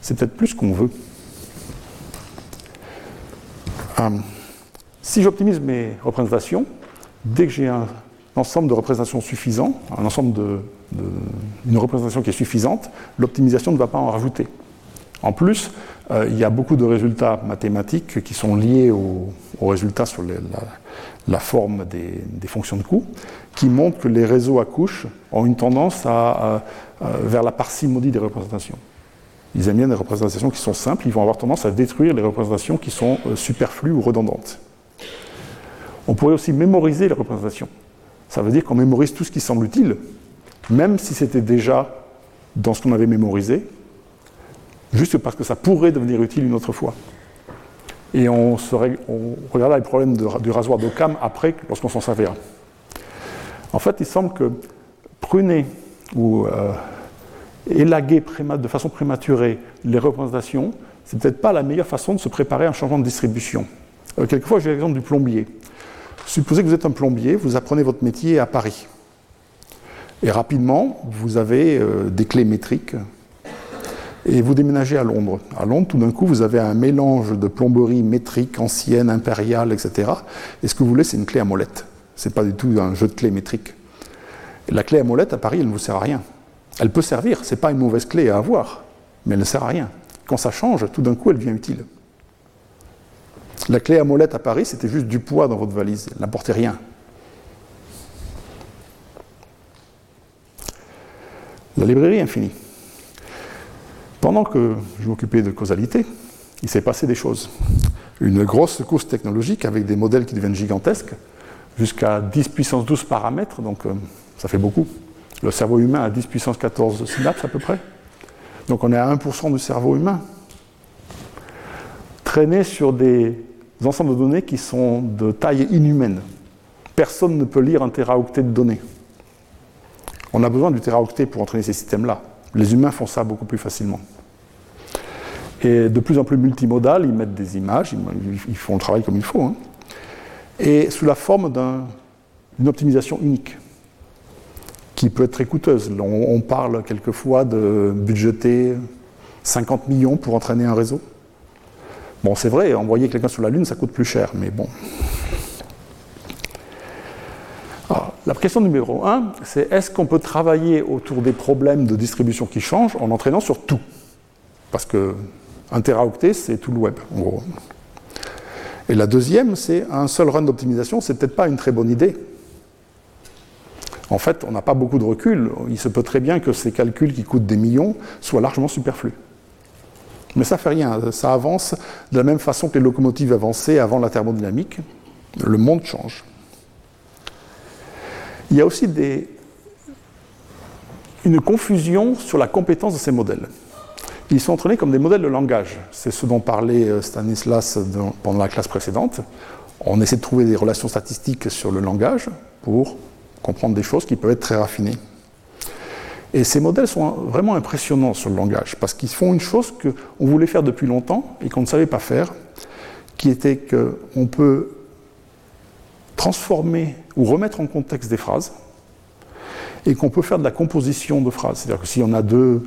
c'est peut-être plus qu'on veut. Euh, si j'optimise mes représentations, dès que j'ai un ensemble de représentations suffisant, un ensemble de, une représentation qui est suffisante, l'optimisation ne va pas en rajouter. En plus, euh, il y a beaucoup de résultats mathématiques qui sont liés aux, résultats sur la, forme des, fonctions de coût, qui montrent que les réseaux à couches ont une tendance vers la parcimonie des représentations. Ils aiment bien des représentations qui sont simples, ils vont avoir tendance à détruire les représentations qui sont euh, superflues ou redondantes. On pourrait aussi mémoriser les représentations. Ça veut dire qu'on mémorise tout ce qui semble utile, même si c'était déjà dans ce qu'on avait mémorisé, juste parce que ça pourrait devenir utile une autre fois. Et on, on regardera les problèmes du rasoir d'Occam après, lorsqu'on s'en servira. En fait, il semble que pruner ou euh, élaguer de façon prématurée les représentations, c'est peut-être pas la meilleure façon de se préparer à un changement de distribution. Euh, quelquefois, j'ai l'exemple du plombier. Supposez que vous êtes un plombier, vous apprenez votre métier à Paris. Et rapidement, vous avez euh, des clés métriques et vous déménagez à Londres. À Londres, tout d'un coup, vous avez un mélange de plomberie métrique, ancienne, impériale, etc. Et ce que vous voulez, c'est une clé à molette. Ce n'est pas du tout un jeu de clés métriques. la clé à molette, à Paris, elle ne vous sert à rien. Elle peut servir, ce n'est pas une mauvaise clé à avoir, mais elle ne sert à rien. Quand ça change, tout d'un coup, elle devient utile. La clé à molette à Paris, c'était juste du poids dans votre valise, elle n'apportait rien. La librairie infinie. Pendant que je m'occupais de causalité, il s'est passé des choses. Une grosse secousse technologique avec des modèles qui deviennent gigantesques, jusqu'à 10 puissance 12 paramètres, donc euh, ça fait beaucoup. Le cerveau humain a 10 puissance 14 synapses à peu près. Donc on est à 1% du cerveau humain. Traîné sur des ensembles de données qui sont de taille inhumaine. Personne ne peut lire un téraoctet de données. On a besoin du téraoctet pour entraîner ces systèmes-là. Les humains font ça beaucoup plus facilement. Et de plus en plus multimodal, ils mettent des images, ils font le travail comme il faut, hein. et sous la forme d'une optimisation unique, qui peut être très coûteuse. On, parle quelquefois de budgeter 50 millions pour entraîner un réseau. Bon, c'est vrai, envoyer quelqu'un sur la Lune, ça coûte plus cher, mais bon. La question numéro un, c'est est-ce qu'on peut travailler autour des problèmes de distribution qui changent en entraînant sur tout? Parce que un teraoctet, c'est tout le web, en gros. Et la deuxième, c'est un seul run d'optimisation, c'est peut-être pas une très bonne idée. En fait, on n'a pas beaucoup de recul. Il se peut très bien que ces calculs qui coûtent des millions soient largement superflus. Mais ça fait rien, ça avance de la même façon que les locomotives avançaient avant la thermodynamique. Le monde change. Il y a aussi une confusion sur la compétence de ces modèles. Ils sont entraînés comme des modèles de langage. C'est ce dont parlait euh, Stanislas pendant la classe précédente. On essaie de trouver des relations statistiques sur le langage pour comprendre des choses qui peuvent être très raffinées. Et ces modèles sont vraiment impressionnants sur le langage, parce qu'ils font une chose qu'on voulait faire depuis longtemps et qu'on ne savait pas faire, qui était qu'on peut transformer ou remettre en contexte des phrases et qu'on peut faire de la composition de phrases. C'est-à-dire que si on a deux,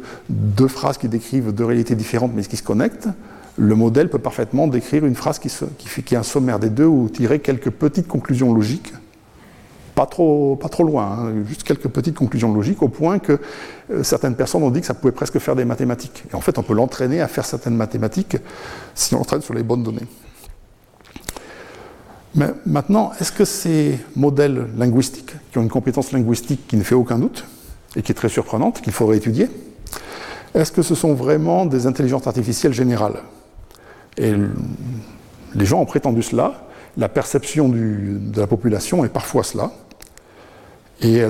phrases qui décrivent deux réalités différentes mais qui se connectent, le modèle peut parfaitement décrire une phrase qui, qui, qui est un sommaire des deux ou tirer quelques petites conclusions logiques pas trop, pas trop loin, hein, juste quelques petites conclusions logiques, au point que euh, certaines personnes ont dit que ça pouvait presque faire des mathématiques. Et en fait, on peut l'entraîner à faire certaines mathématiques si on l'entraîne sur les bonnes données. Mais maintenant, est-ce que ces modèles linguistiques, qui ont une compétence linguistique qui ne fait aucun doute, et qui est très surprenante, qu'il faudrait étudier, est-ce que ce sont vraiment des intelligences artificielles générales? Et les gens ont prétendu cela, la perception de la population est parfois cela. Et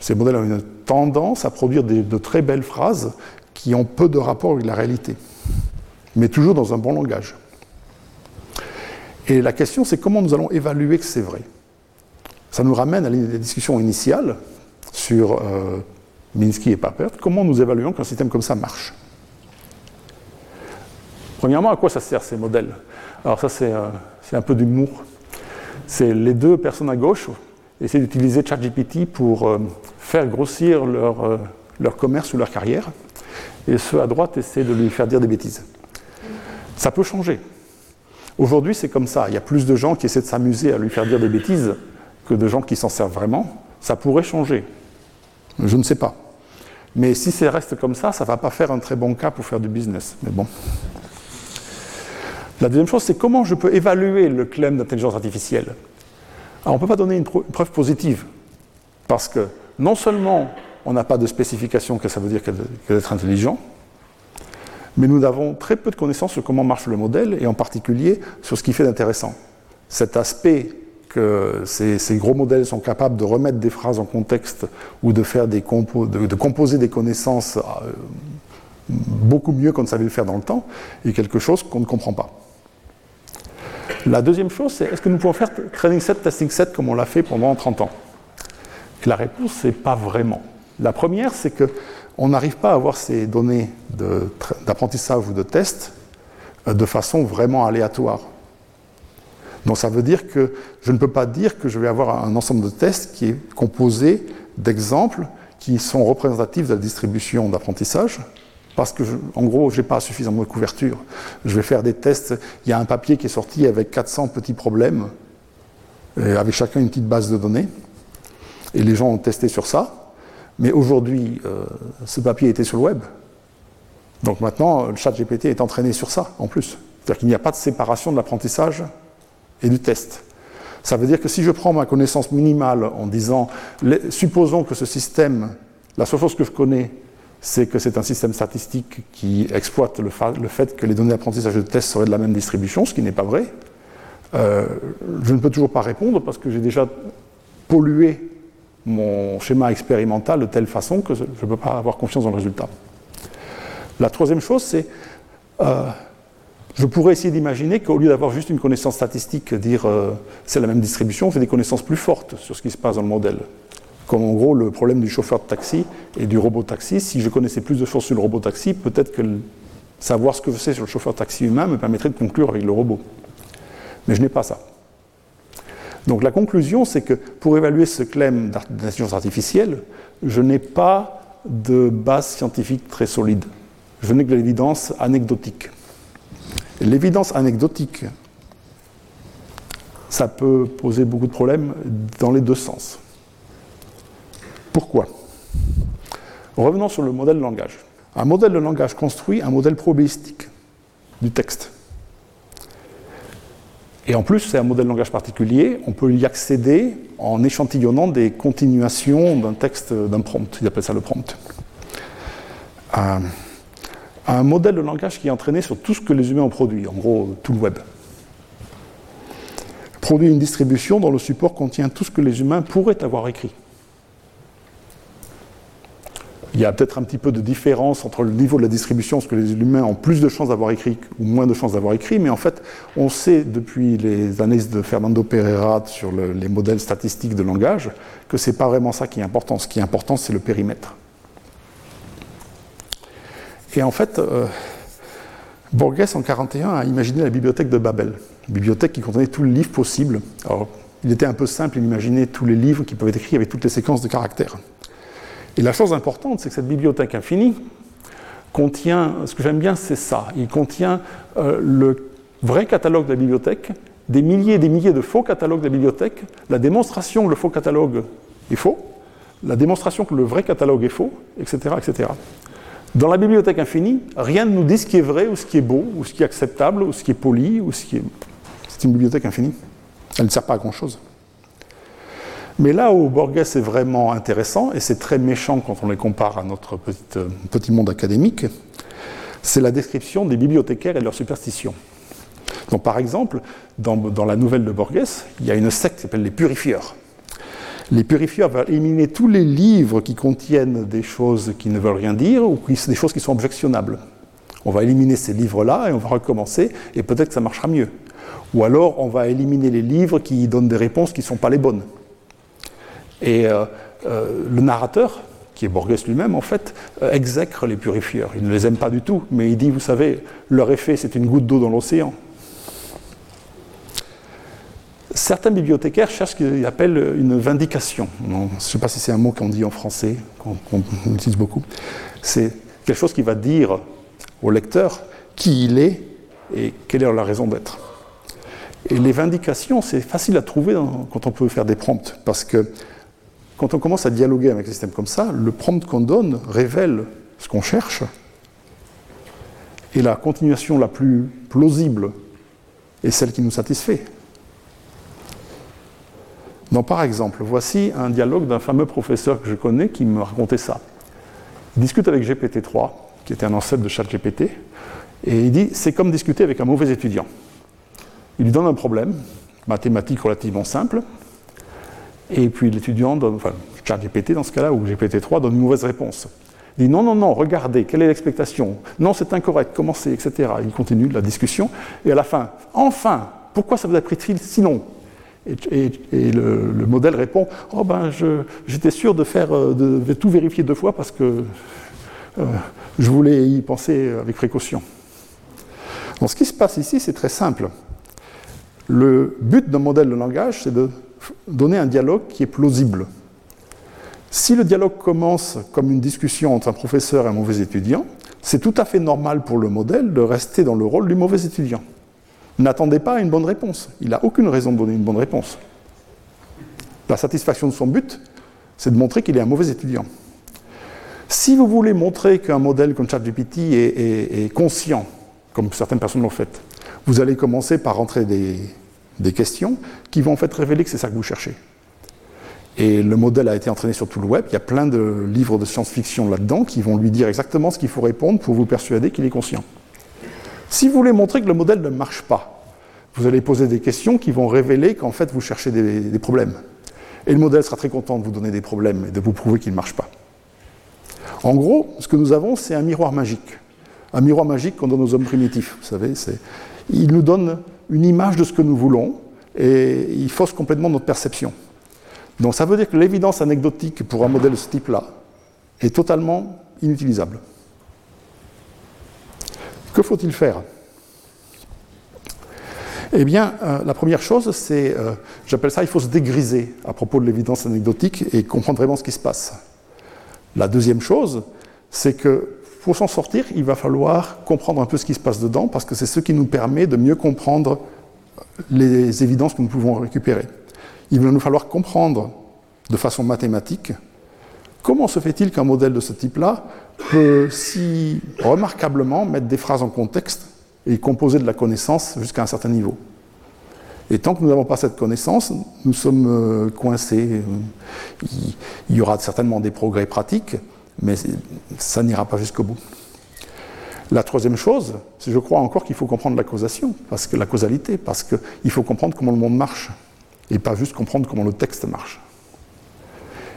ces modèles ont une tendance à produire de très belles phrases qui ont peu de rapport avec la réalité, mais toujours dans un bon langage. Et la question, c'est comment nous allons évaluer que c'est vrai. Ça nous ramène à la discussion initiale sur euh, Minsky et Papert. Comment nous évaluons qu'un système comme ça marche? Premièrement, à quoi ça sert ces modèles? Alors ça, c'est euh, un peu d'humour. C'est les deux personnes à gauche essayer d'utiliser ChatGPT pour euh, faire grossir leur, euh, leur commerce ou leur carrière, et ceux à droite essaient de lui faire dire des bêtises. Ça peut changer. Aujourd'hui, c'est comme ça. Il y a plus de gens qui essaient de s'amuser à lui faire dire des bêtises que de gens qui s'en servent vraiment. Ça pourrait changer. Je ne sais pas. Mais si ça reste comme ça, ça ne va pas faire un très bon cas pour faire du business. Mais bon. La deuxième chose, c'est comment je peux évaluer le claim d'intelligence artificielle. Alors on ne peut pas donner une, preuve positive, parce que non seulement on n'a pas de spécification que ça veut dire que d'être intelligent, mais nous avons très peu de connaissances sur comment marche le modèle, et en particulier sur ce qui fait d'intéressant. Cet aspect que ces, gros modèles sont capables de remettre des phrases en contexte ou de, faire des de, composer des connaissances euh, beaucoup mieux qu'on ne savait le faire dans le temps, est quelque chose qu'on ne comprend pas. La deuxième chose, c'est est-ce que nous pouvons faire training set, testing set comme on l'a fait pendant 30 ans? La réponse, c'est pas vraiment. La première, c'est qu'on n'arrive pas à avoir ces données d'apprentissage ou de test euh, de façon vraiment aléatoire. Donc ça veut dire que je ne peux pas dire que je vais avoir un ensemble de tests qui est composé d'exemples qui sont représentatifs de la distribution d'apprentissage, parce que, en gros, je n'ai pas suffisamment de couverture. Je vais faire des tests. Il y a un papier qui est sorti avec 400 petits problèmes, euh, avec chacun une petite base de données. Et les gens ont testé sur ça. Mais aujourd'hui, euh, ce papier était sur le web. Donc maintenant, le chat GPT est entraîné sur ça, en plus. C'est-à-dire qu'il n'y a pas de séparation de l'apprentissage et du test. Ça veut dire que si je prends ma connaissance minimale en disant, supposons que ce système, la seule chose que je connais, c'est que c'est un système statistique qui exploite le, fait que les données d'apprentissage de test seraient de la même distribution, ce qui n'est pas vrai. Euh, je ne peux toujours pas répondre parce que j'ai déjà pollué mon schéma expérimental de telle façon que je ne peux pas avoir confiance dans le résultat. La troisième chose, c'est euh, je pourrais essayer d'imaginer qu'au lieu d'avoir juste une connaissance statistique, dire euh, c'est la même distribution, j'ai des connaissances plus fortes sur ce qui se passe dans le modèle comme en gros le problème du chauffeur de taxi et du robot taxi. Si je connaissais plus de choses sur le robot taxi, peut-être que savoir ce que sais sur le chauffeur de taxi humain me permettrait de conclure avec le robot. Mais je n'ai pas ça. Donc la conclusion, c'est que pour évaluer ce claim d'intelligence artificielle, je n'ai pas de base scientifique très solide. Je n'ai que de l'évidence anecdotique. L'évidence anecdotique, ça peut poser beaucoup de problèmes dans les deux sens. Pourquoi? Revenons sur le modèle de langage. Un modèle de langage construit un modèle probabilistique du texte. Et en plus, c'est un modèle de langage particulier, on peut y accéder en échantillonnant des continuations d'un texte, d'un prompt, ils appellent ça le prompt. Un, un modèle de langage qui est entraîné sur tout ce que les humains ont produit, en gros tout le web. Produit une distribution dont le support contient tout ce que les humains pourraient avoir écrit. Il y a peut-être un petit peu de différence entre le niveau de la distribution, parce que les humains ont plus de chances d'avoir écrit ou moins de chances d'avoir écrit, mais en fait, on sait depuis les analyses de Fernando Pereira sur les modèles statistiques de langage que ce n'est pas vraiment ça qui est important. Ce qui est important, c'est le périmètre. Et en fait, euh, Borges, en 1941, a imaginé la bibliothèque de Babel, une bibliothèque qui contenait tous les livres possibles. Alors, il était un peu simple d'imaginer tous les livres qui peuvent être écrits avec toutes les séquences de caractères. Et la chose importante, c'est que cette bibliothèque infinie contient, ce que j'aime bien, c'est ça, il contient euh, le vrai catalogue de la bibliothèque, des milliers et des milliers de faux catalogues de la bibliothèque, la démonstration que le faux catalogue est faux, la démonstration que le vrai catalogue est faux, etc. etc. Dans la bibliothèque infinie, rien ne nous dit ce qui est vrai ou ce qui est beau, ou ce qui est acceptable, ou ce qui est poli, ou ce qui est... C'est une bibliothèque infinie. Elle ne sert pas à grand-chose. Mais là où Borges est vraiment intéressant, et c'est très méchant quand on les compare à notre euh, petit monde académique, c'est la description des bibliothécaires et de leurs superstitions. Donc, par exemple, dans, la nouvelle de Borges, il y a une secte qui s'appelle les purifieurs. Les purifieurs veulent éliminer tous les livres qui contiennent des choses qui ne veulent rien dire ou qui, des choses qui sont objectionnables. On va éliminer ces livres-là et on va recommencer, et peut-être que ça marchera mieux. Ou alors, on va éliminer les livres qui donnent des réponses qui ne sont pas les bonnes. Et euh, euh, le narrateur, qui est Borges lui-même, en fait, euh, exècre les purifieurs. Il ne les aime pas du tout, mais il dit, vous savez, leur effet, c'est une goutte d'eau dans l'océan. Certains bibliothécaires cherchent ce qu'ils appellent une vindication. je ne sais pas si c'est un mot qu'on dit en français, qu'on utilise beaucoup. C'est quelque chose qui va dire au lecteur qui il est et quelle est la raison d'être. Et les vindications, c'est facile à trouver quand on peut faire des prompts, parce que quand on commence à dialoguer avec un système comme ça, le prompt qu'on donne révèle ce qu'on cherche, et la continuation la plus plausible est celle qui nous satisfait. Donc, par exemple, voici un dialogue d'un fameux professeur que je connais qui me racontait ça. Il discute avec GPT-3, qui était un ancêtre de ChatGPT, et il dit c'est comme discuter avec un mauvais étudiant. Il lui donne un problème, mathématique relativement simple, et puis l'étudiant donne, enfin, GPT dans ce cas-là, ou GPT-3 donne une mauvaise réponse. Il dit non, non, non, regardez, quelle est l'expectation? Non, c'est incorrect, comment c'est, etc. Il continue la discussion, et à la fin, enfin, pourquoi ça vous a pris de fil sinon et, le, modèle répond Oh ben, j'étais sûr de, faire, euh, de, tout vérifier deux fois parce que euh, je voulais y penser avec précaution. Donc, ce qui se passe ici, c'est très simple. Le but d'un modèle de langage, c'est de donner un dialogue qui est plausible. Si le dialogue commence comme une discussion entre un professeur et un mauvais étudiant, c'est tout à fait normal pour le modèle de rester dans le rôle du mauvais étudiant. N'attendez pas une bonne réponse. Il n'a aucune raison de donner une bonne réponse. La satisfaction de son but, c'est de montrer qu'il est un mauvais étudiant. Si vous voulez montrer qu'un modèle comme ChatGPT est, est, conscient, comme certaines personnes l'ont fait, vous allez commencer par rentrer des, des questions qui vont en fait révéler que c'est ça que vous cherchez. Et le modèle a été entraîné sur tout le web. Il y a plein de livres de science-fiction là-dedans qui vont lui dire exactement ce qu'il faut répondre pour vous persuader qu'il est conscient. Si vous voulez montrer que le modèle ne marche pas, vous allez poser des questions qui vont révéler qu'en fait vous cherchez des, problèmes. Et le modèle sera très content de vous donner des problèmes et de vous prouver qu'il ne marche pas. En gros, ce que nous avons, c'est un miroir magique. Un miroir magique qu'on donne aux hommes primitifs. Vous savez, il nous donne une image de ce que nous voulons et il fausse complètement notre perception. Donc ça veut dire que l'évidence anecdotique pour un modèle de ce type-là est totalement inutilisable. Que faut-il faire? Eh bien, euh, la première chose, c'est, euh, j'appelle ça, il faut se dégriser à propos de l'évidence anecdotique et comprendre vraiment ce qui se passe. La deuxième chose, c'est que pour s'en sortir, il va falloir comprendre un peu ce qui se passe dedans, parce que c'est ce qui nous permet de mieux comprendre les évidences que nous pouvons récupérer il va nous falloir comprendre de façon mathématique comment se fait-il qu'un modèle de ce type-là peut si remarquablement mettre des phrases en contexte et composer de la connaissance jusqu'à un certain niveau. Et tant que nous n'avons pas cette connaissance, nous sommes euh, coincés. Il y aura certainement des progrès pratiques, mais ça n'ira pas jusqu'au bout. La troisième chose, c'est je crois encore qu'il faut comprendre la causation, parce que la causalité, parce qu'il faut comprendre comment le monde marche et pas juste comprendre comment le texte marche.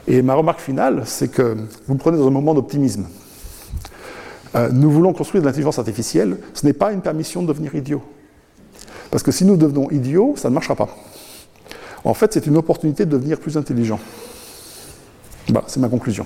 Et ma remarque finale, c'est que vous me prenez dans un moment d'optimisme. Euh, nous voulons construire de l'intelligence artificielle, ce n'est pas une permission de devenir idiot. Parce que si nous devenons idiots, ça ne marchera pas. En fait, c'est une opportunité de devenir plus intelligent. Voilà, c'est ma conclusion.